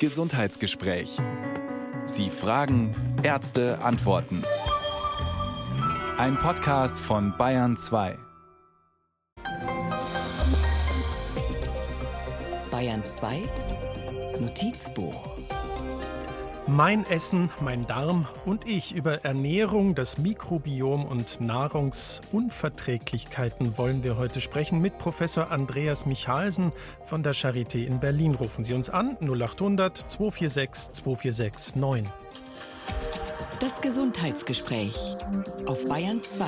Gesundheitsgespräch. Sie fragen, Ärzte antworten. Ein Podcast von Bayern 2. Bayern 2 Notizbuch mein Essen, mein Darm und ich über Ernährung, das Mikrobiom und Nahrungsunverträglichkeiten wollen wir heute sprechen mit Professor Andreas Michalsen von der Charité in Berlin. Rufen Sie uns an 0800 246 246 9. Das Gesundheitsgespräch auf Bayern 2.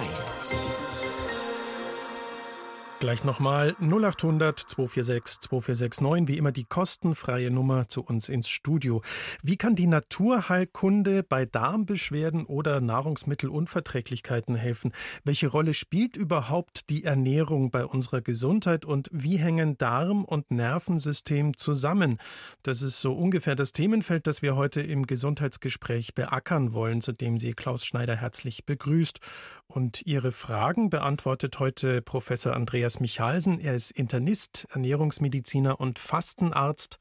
Gleich nochmal 0800 246 2469, wie immer die kostenfreie Nummer zu uns ins Studio. Wie kann die Naturheilkunde bei Darmbeschwerden oder Nahrungsmittelunverträglichkeiten helfen? Welche Rolle spielt überhaupt die Ernährung bei unserer Gesundheit und wie hängen Darm und Nervensystem zusammen? Das ist so ungefähr das Themenfeld, das wir heute im Gesundheitsgespräch beackern wollen, zu dem Sie Klaus Schneider herzlich begrüßt. Und Ihre Fragen beantwortet heute Professor Andreas Michalsen. Er ist Internist, Ernährungsmediziner und Fastenarzt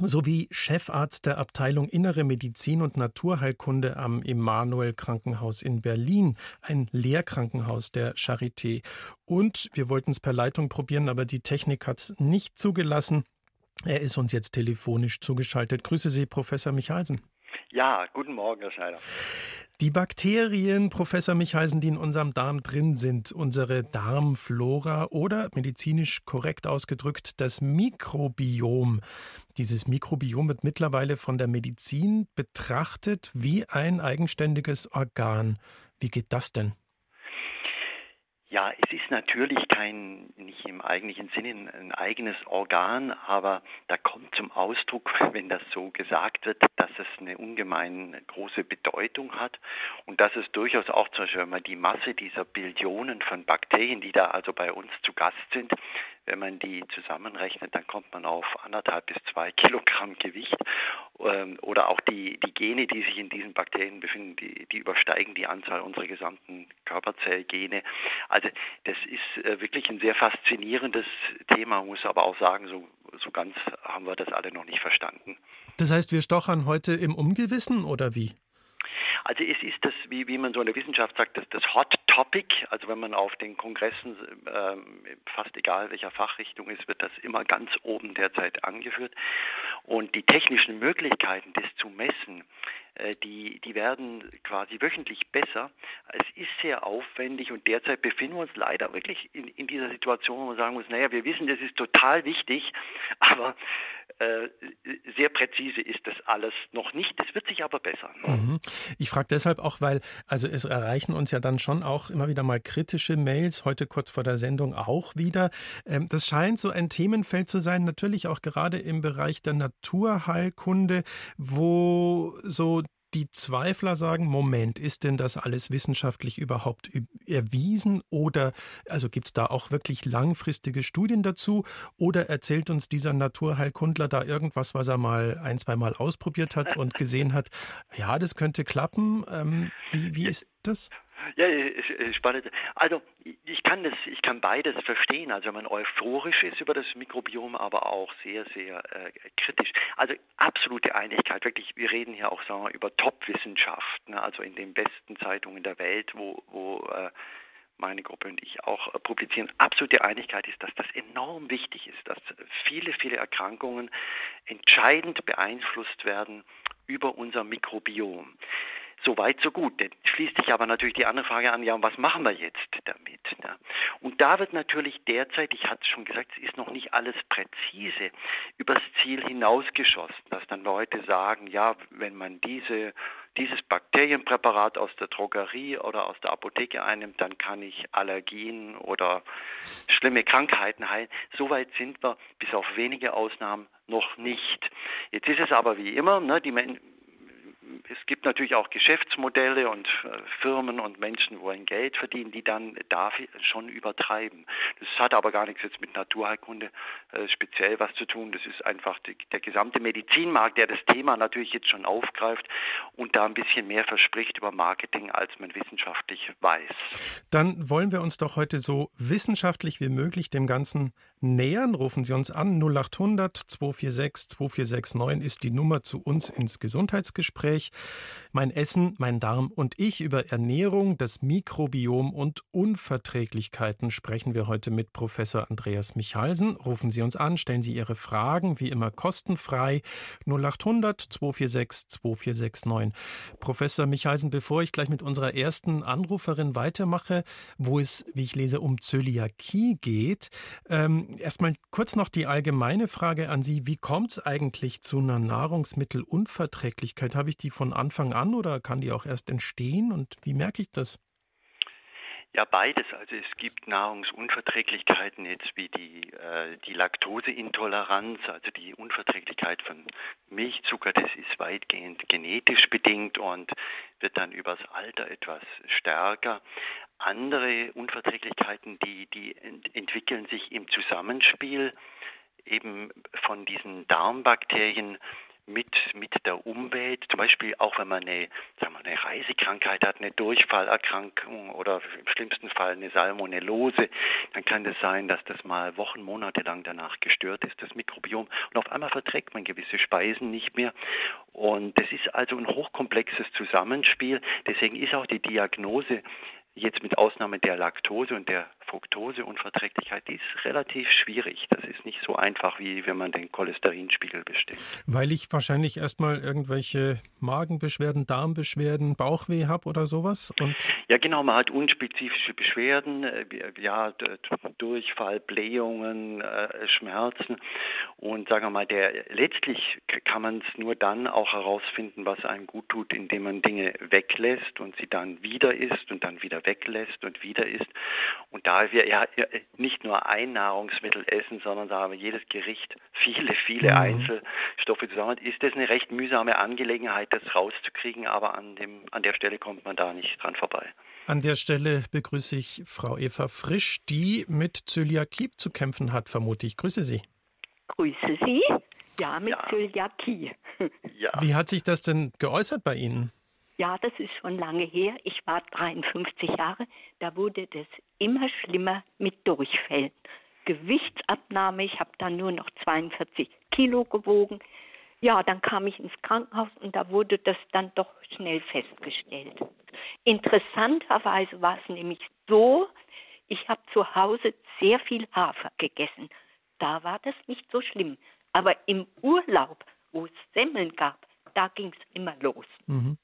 sowie Chefarzt der Abteilung Innere Medizin und Naturheilkunde am Emanuel Krankenhaus in Berlin, ein Lehrkrankenhaus der Charité. Und wir wollten es per Leitung probieren, aber die Technik hat es nicht zugelassen. Er ist uns jetzt telefonisch zugeschaltet. Grüße Sie, Professor Michalsen. Ja, guten Morgen, Herr Schneider. Die Bakterien, Professor Michalsen, die in unserem Darm drin sind, unsere Darmflora oder medizinisch korrekt ausgedrückt das Mikrobiom. Dieses Mikrobiom wird mittlerweile von der Medizin betrachtet wie ein eigenständiges Organ. Wie geht das denn? Ja, es ist natürlich kein, nicht im eigentlichen Sinne ein eigenes Organ, aber da kommt zum Ausdruck, wenn das so gesagt wird, dass es eine ungemein große Bedeutung hat und dass es durchaus auch zum Beispiel die Masse dieser Billionen von Bakterien, die da also bei uns zu Gast sind, wenn man die zusammenrechnet, dann kommt man auf anderthalb bis zwei Kilogramm Gewicht. Ähm, oder auch die, die Gene, die sich in diesen Bakterien befinden, die, die übersteigen die Anzahl unserer gesamten Körperzellgene. Also das ist äh, wirklich ein sehr faszinierendes Thema, muss aber auch sagen, so, so ganz haben wir das alle noch nicht verstanden. Das heißt, wir stochern heute im Ungewissen oder wie? Also es ist das, wie, wie man so in der Wissenschaft sagt, das, das Hot Topic. Also wenn man auf den Kongressen, ähm, fast egal welcher Fachrichtung ist, wird das immer ganz oben derzeit angeführt. Und die technischen Möglichkeiten, das zu messen, äh, die, die werden quasi wöchentlich besser. Es ist sehr aufwendig und derzeit befinden wir uns leider wirklich in, in dieser Situation, wo man sagen muss, naja, wir wissen, das ist total wichtig, aber äh, sehr präzise ist das alles noch nicht. Es wird sich aber bessern. Mhm. Ich frage deshalb auch, weil also es erreichen uns ja dann schon auch immer wieder mal kritische Mails, heute kurz vor der Sendung auch wieder. Ähm, das scheint so ein Themenfeld zu sein, natürlich auch gerade im Bereich der Naturheilkunde, wo so die Zweifler sagen, Moment, ist denn das alles wissenschaftlich überhaupt erwiesen oder also gibt es da auch wirklich langfristige Studien dazu oder erzählt uns dieser Naturheilkundler da irgendwas, was er mal ein, zwei Mal ausprobiert hat und gesehen hat, ja, das könnte klappen. Ähm, wie, wie ist das? Ja, spannend. Also ich kann das, ich kann beides verstehen. Also wenn man euphorisch ist über das Mikrobiom, aber auch sehr, sehr äh, kritisch. Also absolute Einigkeit. Wirklich, wir reden hier auch sagen wir, über Top-Wissenschaft. Ne? Also in den besten Zeitungen der Welt, wo, wo äh, meine Gruppe und ich auch äh, publizieren, absolute Einigkeit ist, dass das enorm wichtig ist, dass viele, viele Erkrankungen entscheidend beeinflusst werden über unser Mikrobiom. So weit, so gut. Dann schließt sich aber natürlich die andere Frage an, ja, und was machen wir jetzt damit? Ne? Und da wird natürlich derzeit, ich hatte es schon gesagt, es ist noch nicht alles präzise übers Ziel hinausgeschossen, dass dann Leute sagen, ja, wenn man diese, dieses Bakterienpräparat aus der Drogerie oder aus der Apotheke einnimmt, dann kann ich Allergien oder schlimme Krankheiten heilen. Soweit sind wir bis auf wenige Ausnahmen noch nicht. Jetzt ist es aber wie immer, ne, die Menschen es gibt natürlich auch Geschäftsmodelle und äh, Firmen und Menschen wollen Geld verdienen, die dann dafür schon übertreiben. Das hat aber gar nichts jetzt mit Naturheilkunde äh, speziell was zu tun. Das ist einfach die, der gesamte Medizinmarkt, der das Thema natürlich jetzt schon aufgreift und da ein bisschen mehr verspricht über Marketing, als man wissenschaftlich weiß. Dann wollen wir uns doch heute so wissenschaftlich wie möglich dem Ganzen nähern, rufen Sie uns an. 0800 246 2469 ist die Nummer zu uns ins Gesundheitsgespräch. Mein Essen, mein Darm und ich über Ernährung, das Mikrobiom und Unverträglichkeiten sprechen wir heute mit Professor Andreas Michalsen. Rufen Sie uns an, stellen Sie Ihre Fragen, wie immer kostenfrei. 0800 246 2469. Professor Michalsen, bevor ich gleich mit unserer ersten Anruferin weitermache, wo es, wie ich lese, um Zöliakie geht, ähm, erstmal kurz noch die allgemeine Frage an Sie. Wie kommt es eigentlich zu einer Nahrungsmittelunverträglichkeit? Habe ich die von Anfang an oder kann die auch erst entstehen? Und wie merke ich das? Ja, beides. Also es gibt Nahrungsunverträglichkeiten jetzt wie die, äh, die Laktoseintoleranz, also die Unverträglichkeit von Milchzucker, das ist weitgehend genetisch bedingt und wird dann übers Alter etwas stärker. Andere Unverträglichkeiten, die, die ent entwickeln sich im Zusammenspiel eben von diesen Darmbakterien mit, mit der Umwelt, zum Beispiel auch wenn man eine, sagen wir, eine Reisekrankheit hat, eine Durchfallerkrankung oder im schlimmsten Fall eine Salmonellose, dann kann es das sein, dass das mal Wochen, Monate lang danach gestört ist, das Mikrobiom. Und auf einmal verträgt man gewisse Speisen nicht mehr. Und das ist also ein hochkomplexes Zusammenspiel. Deswegen ist auch die Diagnose jetzt mit Ausnahme der Laktose und der Fructoseunverträglichkeit, die ist relativ schwierig. Das ist nicht so einfach, wie wenn man den Cholesterinspiegel bestimmt. Weil ich wahrscheinlich erstmal irgendwelche Magenbeschwerden, Darmbeschwerden, Bauchweh habe oder sowas? Und ja, genau, man hat unspezifische Beschwerden, äh, ja, Durchfall, Blähungen, äh, Schmerzen. Und sagen wir mal, der, letztlich kann man es nur dann auch herausfinden, was einem gut tut, indem man Dinge weglässt und sie dann wieder isst und dann wieder weglässt und wieder isst. Und da wir ja nicht nur ein Nahrungsmittel essen, sondern da haben wir jedes Gericht viele, viele mhm. Einzelstoffe zusammen, ist das eine recht mühsame Angelegenheit, das rauszukriegen, aber an, dem, an der Stelle kommt man da nicht dran vorbei. An der Stelle begrüße ich Frau Eva Frisch, die mit Zöliakie zu kämpfen hat, vermute ich. Grüße Sie. Grüße Sie. Ja, mit ja. Zöliakie. Ja. Wie hat sich das denn geäußert bei Ihnen? Ja, das ist schon lange her. Ich war 53 Jahre. Da wurde das immer schlimmer mit Durchfällen. Gewichtsabnahme, ich habe dann nur noch 42 Kilo gewogen. Ja, dann kam ich ins Krankenhaus und da wurde das dann doch schnell festgestellt. Interessanterweise war es nämlich so, ich habe zu Hause sehr viel Hafer gegessen. Da war das nicht so schlimm. Aber im Urlaub, wo es Semmeln gab, da ging es immer los. Mhm.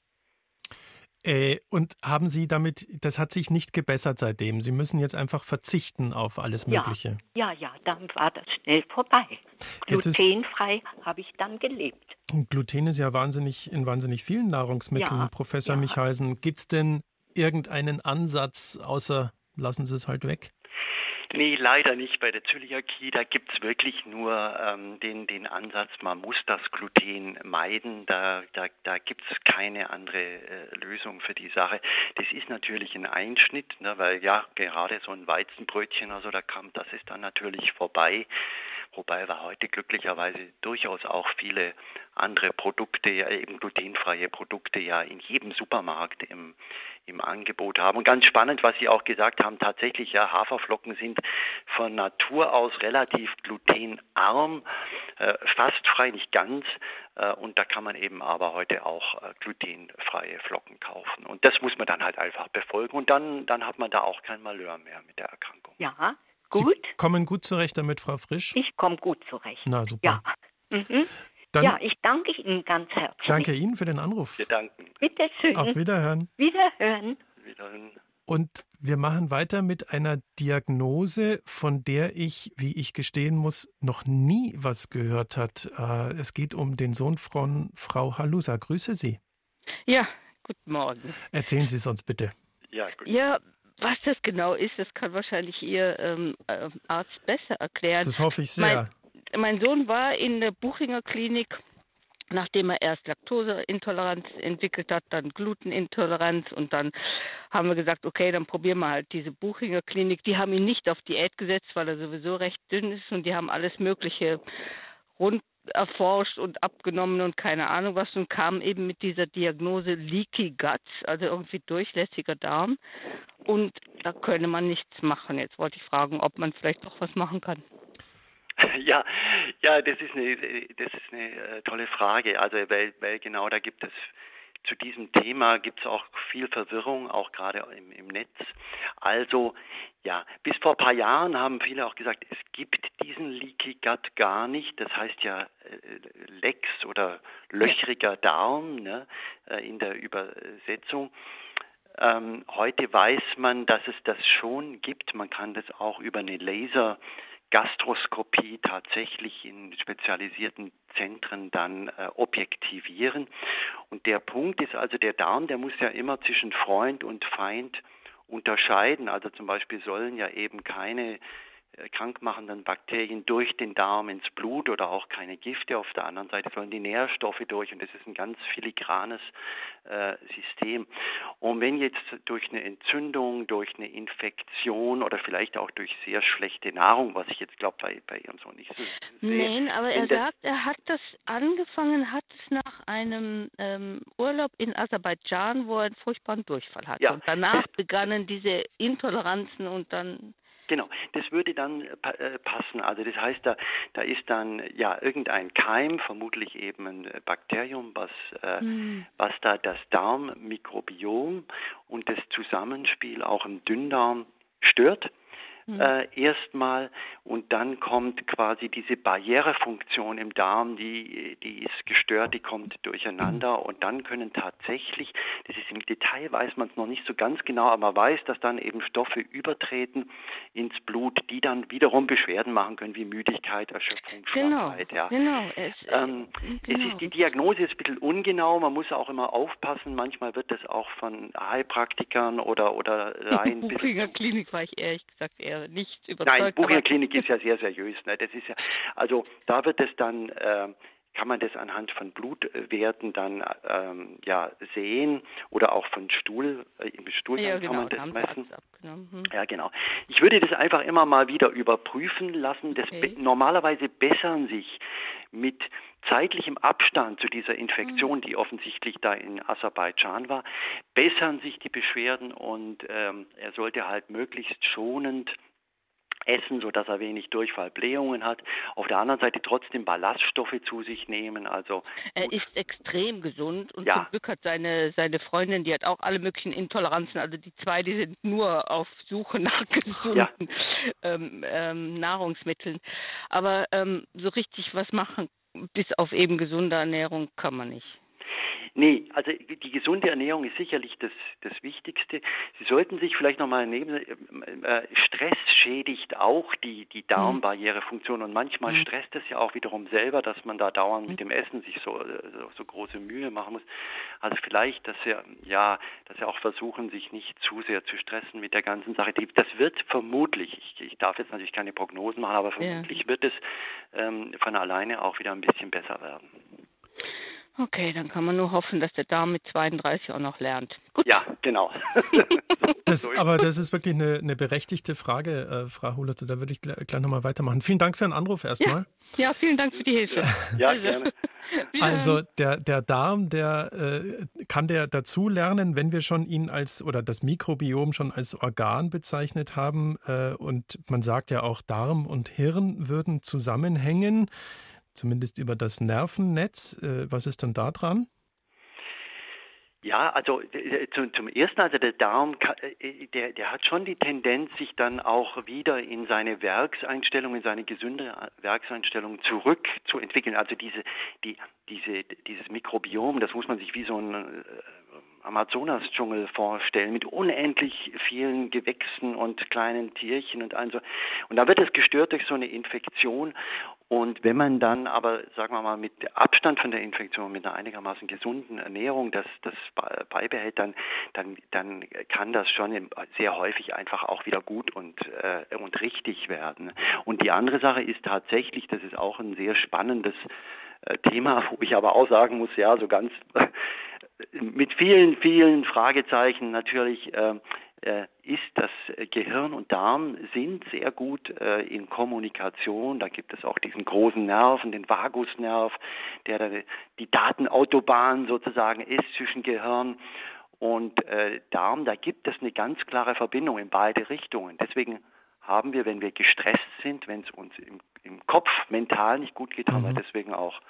Äh, und haben Sie damit, das hat sich nicht gebessert seitdem. Sie müssen jetzt einfach verzichten auf alles Mögliche. Ja, ja, ja dann war das schnell vorbei. Glutenfrei habe ich dann gelebt. Gluten ist ja wahnsinnig in wahnsinnig vielen Nahrungsmitteln, ja, Professor ja. Michalsen. Gibt es denn irgendeinen Ansatz, außer lassen Sie es halt weg? Nee, leider nicht bei der Zöliakie. Da gibt es wirklich nur ähm, den, den Ansatz, man muss das Gluten meiden. Da, da, da gibt es keine andere äh, Lösung für die Sache. Das ist natürlich ein Einschnitt, ne, weil ja, gerade so ein Weizenbrötchen, also da kam, das ist dann natürlich vorbei. Wobei wir heute glücklicherweise durchaus auch viele andere Produkte, ja eben glutenfreie Produkte ja in jedem Supermarkt im, im Angebot haben. Und ganz spannend, was Sie auch gesagt haben, tatsächlich, ja, Haferflocken sind von Natur aus relativ glutenarm, äh, fast frei, nicht ganz. Äh, und da kann man eben aber heute auch äh, glutenfreie Flocken kaufen. Und das muss man dann halt einfach befolgen. Und dann, dann hat man da auch kein Malheur mehr mit der Erkrankung. Ja, gut. Sie kommen gut zurecht damit, Frau Frisch? Ich komme gut zurecht. Na, super. Ja. Mhm. Dann ja, ich danke Ihnen ganz herzlich. Danke Ihnen für den Anruf. Wir danken. Bitte schön. Auf Wiederhören. Wiederhören. Wiederhören. Und wir machen weiter mit einer Diagnose, von der ich, wie ich gestehen muss, noch nie was gehört hat. Äh, es geht um den Sohn von Frau Halusa. Grüße Sie. Ja, guten Morgen. Erzählen Sie es uns bitte. Ja, gut. Ja, was das genau ist, das kann wahrscheinlich Ihr ähm, äh, Arzt besser erklären. Das hoffe ich sehr. Mein, mein Sohn war in der Buchinger Klinik, nachdem er erst Laktoseintoleranz entwickelt hat, dann Glutenintoleranz und dann haben wir gesagt, okay, dann probieren wir halt diese Buchinger Klinik. Die haben ihn nicht auf Diät gesetzt, weil er sowieso recht dünn ist und die haben alles Mögliche rund erforscht und abgenommen und keine Ahnung was und kam eben mit dieser Diagnose Leaky Gut, also irgendwie durchlässiger Darm. Und da könne man nichts machen. Jetzt wollte ich fragen, ob man vielleicht doch was machen kann. Ja, ja, das ist eine, das ist eine äh, tolle Frage. Also, weil, weil genau da gibt es zu diesem Thema gibt es auch viel Verwirrung, auch gerade im, im, Netz. Also ja, bis vor ein paar Jahren haben viele auch gesagt, es gibt diesen Leaky Gut gar nicht. Das heißt ja äh, Lex oder löchriger Darm ne, äh, in der Übersetzung. Ähm, heute weiß man, dass es das schon gibt. Man kann das auch über eine Laser Gastroskopie tatsächlich in spezialisierten Zentren dann äh, objektivieren. Und der Punkt ist also, der Darm, der muss ja immer zwischen Freund und Feind unterscheiden. Also zum Beispiel sollen ja eben keine krankmachenden Bakterien durch den Darm ins Blut oder auch keine Gifte. Auf der anderen Seite sollen die Nährstoffe durch und das ist ein ganz filigranes äh, System. Und wenn jetzt durch eine Entzündung, durch eine Infektion oder vielleicht auch durch sehr schlechte Nahrung, was ich jetzt glaube bei, bei Ihrem Sohn nicht so sehe. Nein, aber er sagt, er hat das angefangen, hat es nach einem ähm, Urlaub in Aserbaidschan, wo er einen furchtbaren Durchfall hatte. Ja. Und danach begannen diese Intoleranzen und dann Genau, das würde dann äh, passen. Also das heißt, da, da ist dann ja irgendein Keim, vermutlich eben ein äh, Bakterium, was, äh, mhm. was da das Darmmikrobiom und das Zusammenspiel auch im Dünndarm stört mhm. äh, erstmal und dann kommt quasi diese Barrierefunktion im Darm, die, die ist gestört, die kommt durcheinander mhm. und dann können tatsächlich, das ist im Detail weiß man es noch nicht so ganz genau, aber man weiß, dass dann eben Stoffe übertreten ins Blut, die dann wiederum Beschwerden machen können wie Müdigkeit, Erschöpfung, genau, Schlappheit. Ja. Genau, es, ähm, genau. Es ist, die Diagnose ist ein bisschen ungenau, man muss auch immer aufpassen, manchmal wird das auch von Heilpraktikern oder, oder Laien... Klinik war ich ehrlich gesagt eher wäre nicht überzeugt. Nein, Buchinger Klinik ist ja sehr seriös. Ne? Das ist ja, also da wird es dann, äh, kann man das anhand von Blutwerten dann ähm, ja sehen oder auch von Stuhl, äh, im Stuhl ja, genau, kann man das messen. Mhm. Ja, genau. Ich würde das einfach immer mal wieder überprüfen lassen. Das okay. be normalerweise bessern sich mit zeitlichem Abstand zu dieser Infektion, mhm. die offensichtlich da in Aserbaidschan war, bessern sich die Beschwerden und ähm, er sollte halt möglichst schonend essen, sodass er wenig Durchfallblähungen hat. Auf der anderen Seite trotzdem Ballaststoffe zu sich nehmen. Also er ist extrem gesund und ja. zum Glück hat seine, seine Freundin, die hat auch alle möglichen Intoleranzen. Also die zwei, die sind nur auf Suche nach gesunden ja. ähm, ähm, Nahrungsmitteln. Aber ähm, so richtig was machen, bis auf eben gesunde Ernährung, kann man nicht. Nee, also die gesunde Ernährung ist sicherlich das, das Wichtigste. Sie sollten sich vielleicht nochmal nehmen, äh, Stress schädigt auch die, die Darmbarrierefunktion und manchmal mhm. stresst es ja auch wiederum selber, dass man da dauernd mit dem Essen sich so, so, so große Mühe machen muss. Also vielleicht, dass sie, ja, dass sie auch versuchen, sich nicht zu sehr zu stressen mit der ganzen Sache. Das wird vermutlich, ich, ich darf jetzt natürlich keine Prognosen machen, aber vermutlich ja. wird es ähm, von alleine auch wieder ein bisschen besser werden. Okay, dann kann man nur hoffen, dass der Darm mit 32 auch noch lernt. Gut. Ja, genau. das, aber das ist wirklich eine, eine berechtigte Frage, äh, Frau Hulerte. Da würde ich gleich, gleich nochmal weitermachen. Vielen Dank für den Anruf erstmal. Ja, ja, vielen Dank für die Hilfe. ja, also, gerne. Also der, der Darm, der äh, kann der dazu lernen, wenn wir schon ihn als oder das Mikrobiom schon als Organ bezeichnet haben. Äh, und man sagt ja auch, Darm und Hirn würden zusammenhängen zumindest über das Nervennetz. Äh, was ist denn da dran? Ja, also zum, zum ersten, also der Darm, äh, der, der hat schon die Tendenz, sich dann auch wieder in seine Werkseinstellung, in seine gesunde Werkseinstellung zurückzuentwickeln. Also diese, die, diese, dieses Mikrobiom, das muss man sich wie so ein äh, Amazonas-Dschungel vorstellen mit unendlich vielen Gewächsen und kleinen Tierchen und also und da wird es gestört durch so eine Infektion und wenn man dann aber, sagen wir mal, mit Abstand von der Infektion, mit einer einigermaßen gesunden Ernährung das, das beibehält, dann, dann, dann kann das schon sehr häufig einfach auch wieder gut und, äh, und richtig werden. Und die andere Sache ist tatsächlich, das ist auch ein sehr spannendes äh, Thema, wo ich aber auch sagen muss, ja, so ganz mit vielen, vielen Fragezeichen natürlich äh, äh, ist, dass Gehirn und Darm sind sehr gut äh, in Kommunikation. Da gibt es auch diesen großen Nerven, den Vagusnerv, der die Datenautobahn sozusagen ist zwischen Gehirn und äh, Darm. Da gibt es eine ganz klare Verbindung in beide Richtungen. Deswegen haben wir, wenn wir gestresst sind, wenn es uns im im Kopf mental nicht gut geht, haben wir mhm. deswegen auch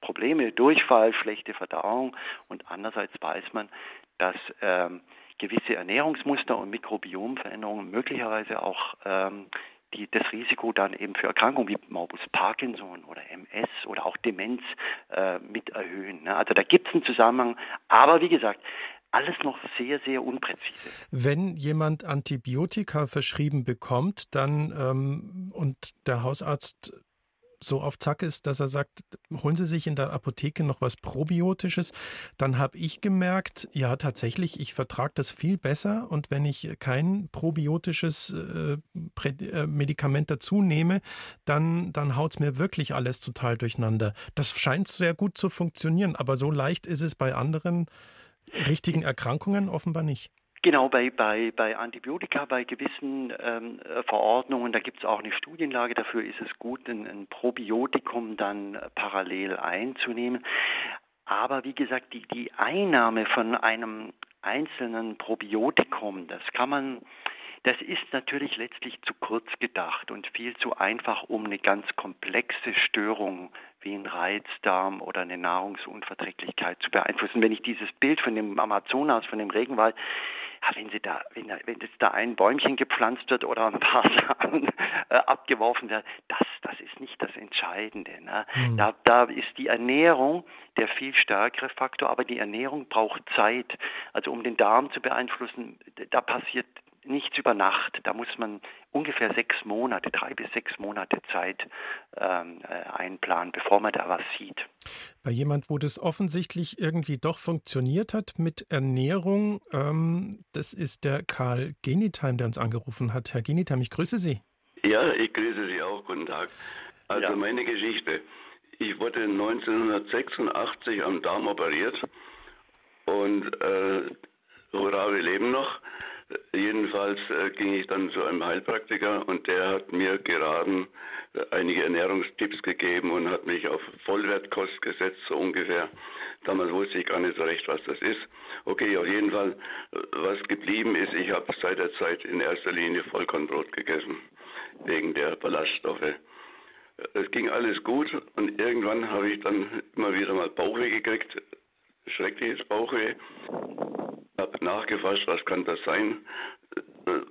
Probleme, Durchfall, schlechte Verdauung und andererseits weiß man, dass ähm, gewisse Ernährungsmuster und Mikrobiomveränderungen möglicherweise auch ähm, die, das Risiko dann eben für Erkrankungen wie Morbus Parkinson oder MS oder auch Demenz äh, mit erhöhen. Ne? Also da gibt es einen Zusammenhang, aber wie gesagt, alles noch sehr, sehr unpräzise. Wenn jemand Antibiotika verschrieben bekommt, dann ähm, und der Hausarzt so auf Zack ist, dass er sagt, holen Sie sich in der Apotheke noch was Probiotisches, dann habe ich gemerkt, ja tatsächlich, ich vertrage das viel besser und wenn ich kein probiotisches äh, äh Medikament dazu nehme, dann, dann haut es mir wirklich alles total durcheinander. Das scheint sehr gut zu funktionieren, aber so leicht ist es bei anderen richtigen Erkrankungen offenbar nicht. Genau, bei, bei, bei Antibiotika, bei gewissen ähm, Verordnungen, da gibt es auch eine Studienlage, dafür ist es gut, ein, ein Probiotikum dann parallel einzunehmen. Aber wie gesagt, die, die Einnahme von einem einzelnen Probiotikum, das kann man das ist natürlich letztlich zu kurz gedacht und viel zu einfach, um eine ganz komplexe Störung wie ein Reizdarm oder eine Nahrungsunverträglichkeit zu beeinflussen. Wenn ich dieses Bild von dem Amazonas, von dem Regenwald, wenn, sie da, wenn, wenn jetzt da ein Bäumchen gepflanzt wird oder ein paar Samen äh, abgeworfen werden, das, das ist nicht das Entscheidende. Ne? Mhm. Da, da ist die Ernährung der viel stärkere Faktor, aber die Ernährung braucht Zeit. Also um den Darm zu beeinflussen, da passiert nichts über Nacht. Da muss man ungefähr sechs Monate, drei bis sechs Monate Zeit ähm, äh, einplanen, bevor man da was sieht. Bei jemand, wo das offensichtlich irgendwie doch funktioniert hat mit Ernährung, ähm, das ist der Karl Genitheim, der uns angerufen hat. Herr Genitheim, ich grüße Sie. Ja, ich grüße Sie auch. Guten Tag. Also ja. meine Geschichte. Ich wurde 1986 am Darm operiert und äh, hurra, wir leben noch. Jedenfalls äh, ging ich dann zu einem Heilpraktiker und der hat mir geraten, äh, einige Ernährungstipps gegeben und hat mich auf Vollwertkost gesetzt, so ungefähr. Damals wusste ich gar nicht so recht, was das ist. Okay, auf jeden Fall, äh, was geblieben ist, ich habe seit der Zeit in erster Linie Vollkornbrot gegessen, wegen der Ballaststoffe. Es ging alles gut und irgendwann habe ich dann immer wieder mal Bauchweh gekriegt, schreckliches Bauchweh. Habe nachgefasst, was kann das sein.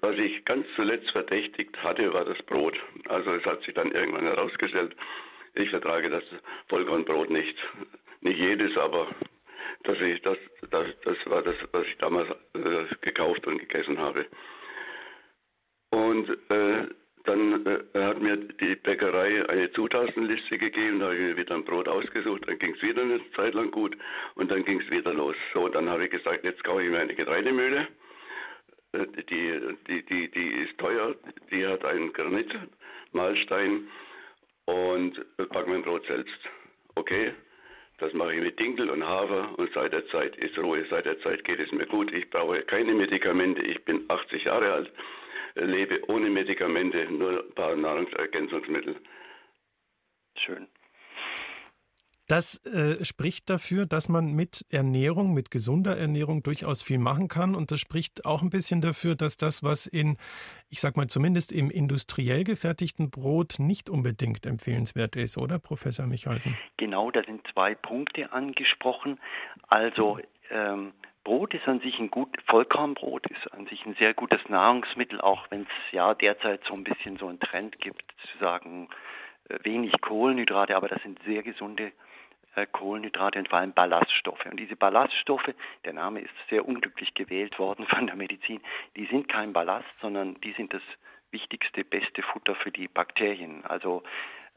Was ich ganz zuletzt verdächtigt hatte, war das Brot. Also es hat sich dann irgendwann herausgestellt, ich vertrage das Vollkornbrot nicht. Nicht jedes, aber dass ich das, das, das war das, was ich damals äh, gekauft und gegessen habe. Und äh, dann äh, hat mir die Bäckerei eine Zutatenliste gegeben, da habe ich mir wieder ein Brot ausgesucht, dann ging es wieder eine Zeit lang gut und dann ging es wieder los. So, dann habe ich gesagt, jetzt kaufe ich mir eine Getreidemühle. Äh, die, die, die, die ist teuer, die hat einen Granitmahlstein und äh, back mein Brot selbst. Okay, das mache ich mit Dinkel und Hafer und seit der Zeit ist Ruhe, seit der Zeit geht es mir gut. Ich brauche keine Medikamente, ich bin 80 Jahre alt lebe ohne Medikamente, nur ein paar Nahrungsergänzungsmittel. Schön. Das äh, spricht dafür, dass man mit Ernährung, mit gesunder Ernährung durchaus viel machen kann. Und das spricht auch ein bisschen dafür, dass das, was in, ich sag mal, zumindest im industriell gefertigten Brot nicht unbedingt empfehlenswert ist, oder, Professor Michalsen? Genau, da sind zwei Punkte angesprochen. Also, ähm, Brot ist an sich ein gut, Vollkornbrot ist an sich ein sehr gutes Nahrungsmittel, auch wenn es ja derzeit so ein bisschen so einen Trend gibt, zu sagen, äh, wenig Kohlenhydrate, aber das sind sehr gesunde äh, Kohlenhydrate und vor allem Ballaststoffe. Und diese Ballaststoffe, der Name ist sehr unglücklich gewählt worden von der Medizin, die sind kein Ballast, sondern die sind das wichtigste, beste Futter für die Bakterien. Also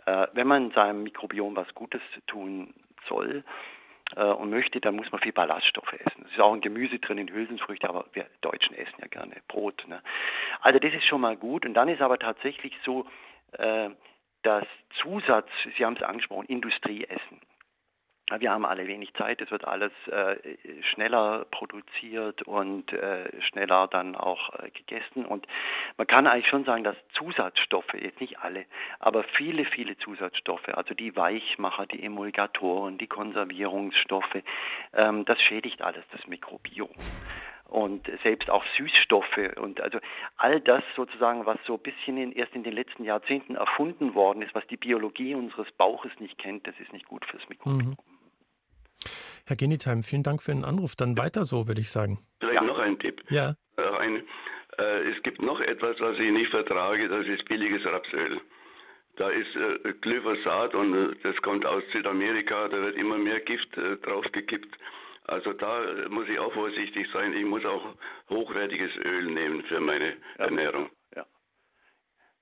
äh, wenn man seinem Mikrobiom was Gutes tun soll, und möchte, dann muss man viel Ballaststoffe essen. Es ist auch ein Gemüse drin in Hülsenfrüchte, aber wir Deutschen essen ja gerne Brot. Ne? Also das ist schon mal gut. Und dann ist aber tatsächlich so, äh, dass Zusatz, Sie haben es angesprochen, Industrieessen. Wir haben alle wenig Zeit, es wird alles äh, schneller produziert und äh, schneller dann auch äh, gegessen. Und man kann eigentlich schon sagen, dass Zusatzstoffe, jetzt nicht alle, aber viele, viele Zusatzstoffe, also die Weichmacher, die Emulgatoren, die Konservierungsstoffe, ähm, das schädigt alles das Mikrobiom. und selbst auch Süßstoffe und also all das sozusagen, was so ein bisschen in, erst in den letzten Jahrzehnten erfunden worden ist, was die Biologie unseres Bauches nicht kennt, das ist nicht gut fürs Mikrobiom. Mhm. Herr Genitheim, vielen Dank für den Anruf. Dann weiter so, würde ich sagen. Vielleicht ja. noch ein Tipp. Ja. Äh, ein, äh, es gibt noch etwas, was ich nicht vertrage, das ist billiges Rapsöl. Da ist äh, Glyphosat und äh, das kommt aus Südamerika, da wird immer mehr Gift äh, draufgekippt. Also da muss ich auch vorsichtig sein. Ich muss auch hochwertiges Öl nehmen für meine ja. Ernährung.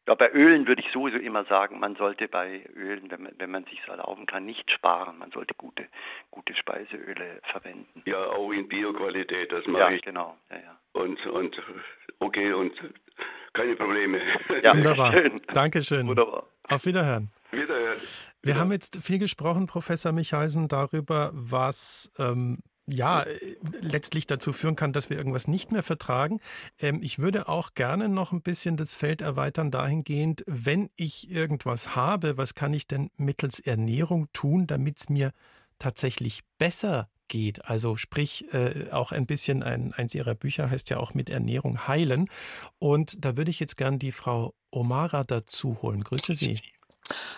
Ja. ja, bei Ölen würde ich sowieso immer sagen, man sollte bei Ölen, wenn man, wenn man sich erlauben kann, nicht sparen. Man sollte gute, gute Speiseöle verwenden. Ja, auch in Bioqualität, das mache ja, ich. Genau. Ja, ja. Und, und okay, und keine Probleme. Ja, wunderbar. Schön. Dankeschön. Wunderbar. Auf Wiederhören. Wiederhören. Wir haben jetzt viel gesprochen, Professor Michalsen, darüber, was ähm, ja, letztlich dazu führen kann, dass wir irgendwas nicht mehr vertragen. Ähm, ich würde auch gerne noch ein bisschen das Feld erweitern dahingehend, wenn ich irgendwas habe, was kann ich denn mittels Ernährung tun, damit es mir tatsächlich besser geht? Also sprich, äh, auch ein bisschen, ein, eins Ihrer Bücher heißt ja auch mit Ernährung heilen. Und da würde ich jetzt gern die Frau Omara dazu holen. Grüße Sie.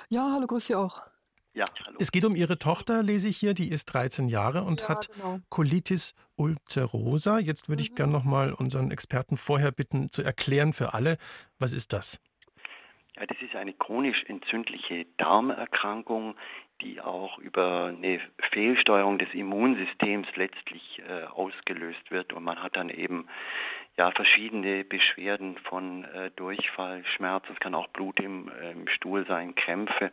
Ja, hallo, grüße Sie auch. Ja, hallo. Es geht um Ihre Tochter, lese ich hier, die ist 13 Jahre und ja, hat genau. Colitis ulcerosa. Jetzt würde mhm. ich gerne noch mal unseren Experten vorher bitten zu erklären für alle, was ist das? Ja, das ist eine chronisch entzündliche Darmerkrankung, die auch über eine Fehlsteuerung des Immunsystems letztlich äh, ausgelöst wird. Und man hat dann eben ja, verschiedene Beschwerden von äh, Durchfall, Schmerz, es kann auch Blut im, äh, im Stuhl sein, Krämpfe.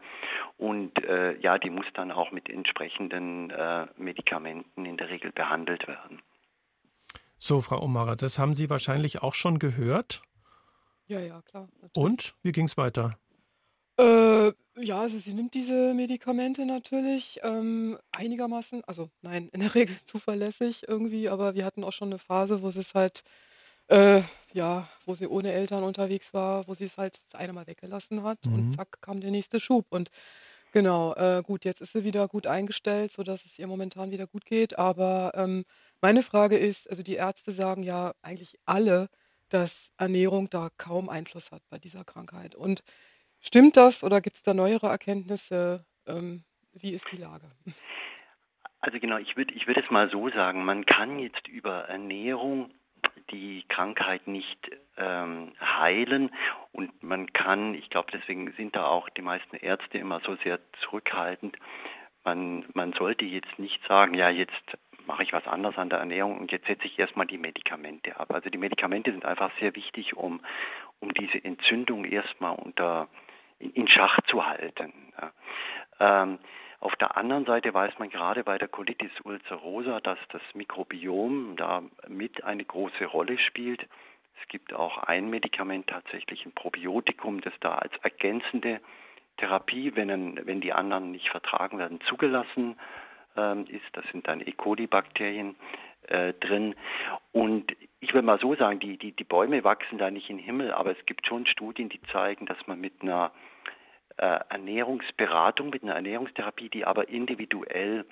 Und äh, ja, die muss dann auch mit entsprechenden äh, Medikamenten in der Regel behandelt werden. So, Frau Omara, das haben Sie wahrscheinlich auch schon gehört. Ja, ja, klar. Natürlich. Und wie ging es weiter? Äh, ja, also sie nimmt diese Medikamente natürlich ähm, einigermaßen, also nein, in der Regel zuverlässig irgendwie, aber wir hatten auch schon eine Phase, wo sie es halt äh, ja, wo sie ohne Eltern unterwegs war, wo sie es halt das eine Mal weggelassen hat und mhm. zack kam der nächste Schub. Und genau, äh, gut, jetzt ist sie wieder gut eingestellt, sodass es ihr momentan wieder gut geht. Aber ähm, meine Frage ist, also die Ärzte sagen ja eigentlich alle, dass Ernährung da kaum Einfluss hat bei dieser Krankheit. Und stimmt das oder gibt es da neuere Erkenntnisse? Ähm, wie ist die Lage? Also genau, ich würde ich würd es mal so sagen, man kann jetzt über Ernährung die Krankheit nicht ähm, heilen und man kann, ich glaube, deswegen sind da auch die meisten Ärzte immer so sehr zurückhaltend. Man, man sollte jetzt nicht sagen, ja, jetzt mache ich was anderes an der Ernährung und jetzt setze ich erstmal die Medikamente ab. Also die Medikamente sind einfach sehr wichtig, um, um diese Entzündung erstmal unter in Schach zu halten. Ja. Ähm, auf der anderen Seite weiß man gerade bei der Colitis ulcerosa, dass das Mikrobiom da mit eine große Rolle spielt. Es gibt auch ein Medikament, tatsächlich ein Probiotikum, das da als ergänzende Therapie, wenn, wenn die anderen nicht vertragen werden, zugelassen ähm, ist. Das sind dann E. coli-Bakterien äh, drin. Und ich will mal so sagen, die, die, die Bäume wachsen da nicht den Himmel, aber es gibt schon Studien, die zeigen, dass man mit einer Ernährungsberatung, mit einer Ernährungstherapie, die aber individuell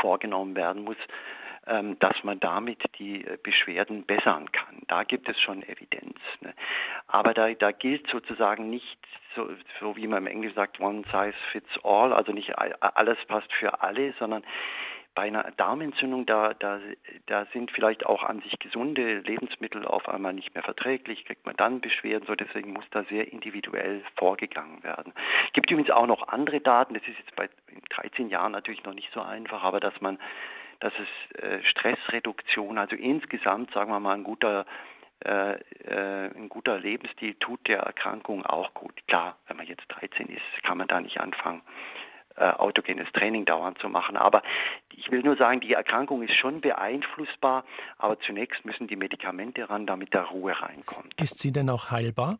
vorgenommen werden muss, ähm, dass man damit die äh, Beschwerden bessern kann. Da gibt es schon Evidenz. Ne? Aber da, da gilt sozusagen nicht, so, so wie man im Englisch sagt, one size fits all, also nicht alles passt für alle, sondern bei einer Darmentzündung, da, da, da sind vielleicht auch an sich gesunde Lebensmittel auf einmal nicht mehr verträglich, kriegt man dann Beschwerden, so deswegen muss da sehr individuell vorgegangen werden. Es gibt übrigens auch noch andere Daten, das ist jetzt bei 13 Jahren natürlich noch nicht so einfach, aber dass man, dass es äh, Stressreduktion, also insgesamt, sagen wir mal, ein guter äh, äh, ein guter Lebensstil tut der Erkrankung auch gut. Klar, wenn man jetzt 13 ist, kann man da nicht anfangen, äh, autogenes Training dauernd zu machen. Aber ich will nur sagen, die Erkrankung ist schon beeinflussbar, aber zunächst müssen die Medikamente ran, damit da Ruhe reinkommt. Ist sie denn auch heilbar?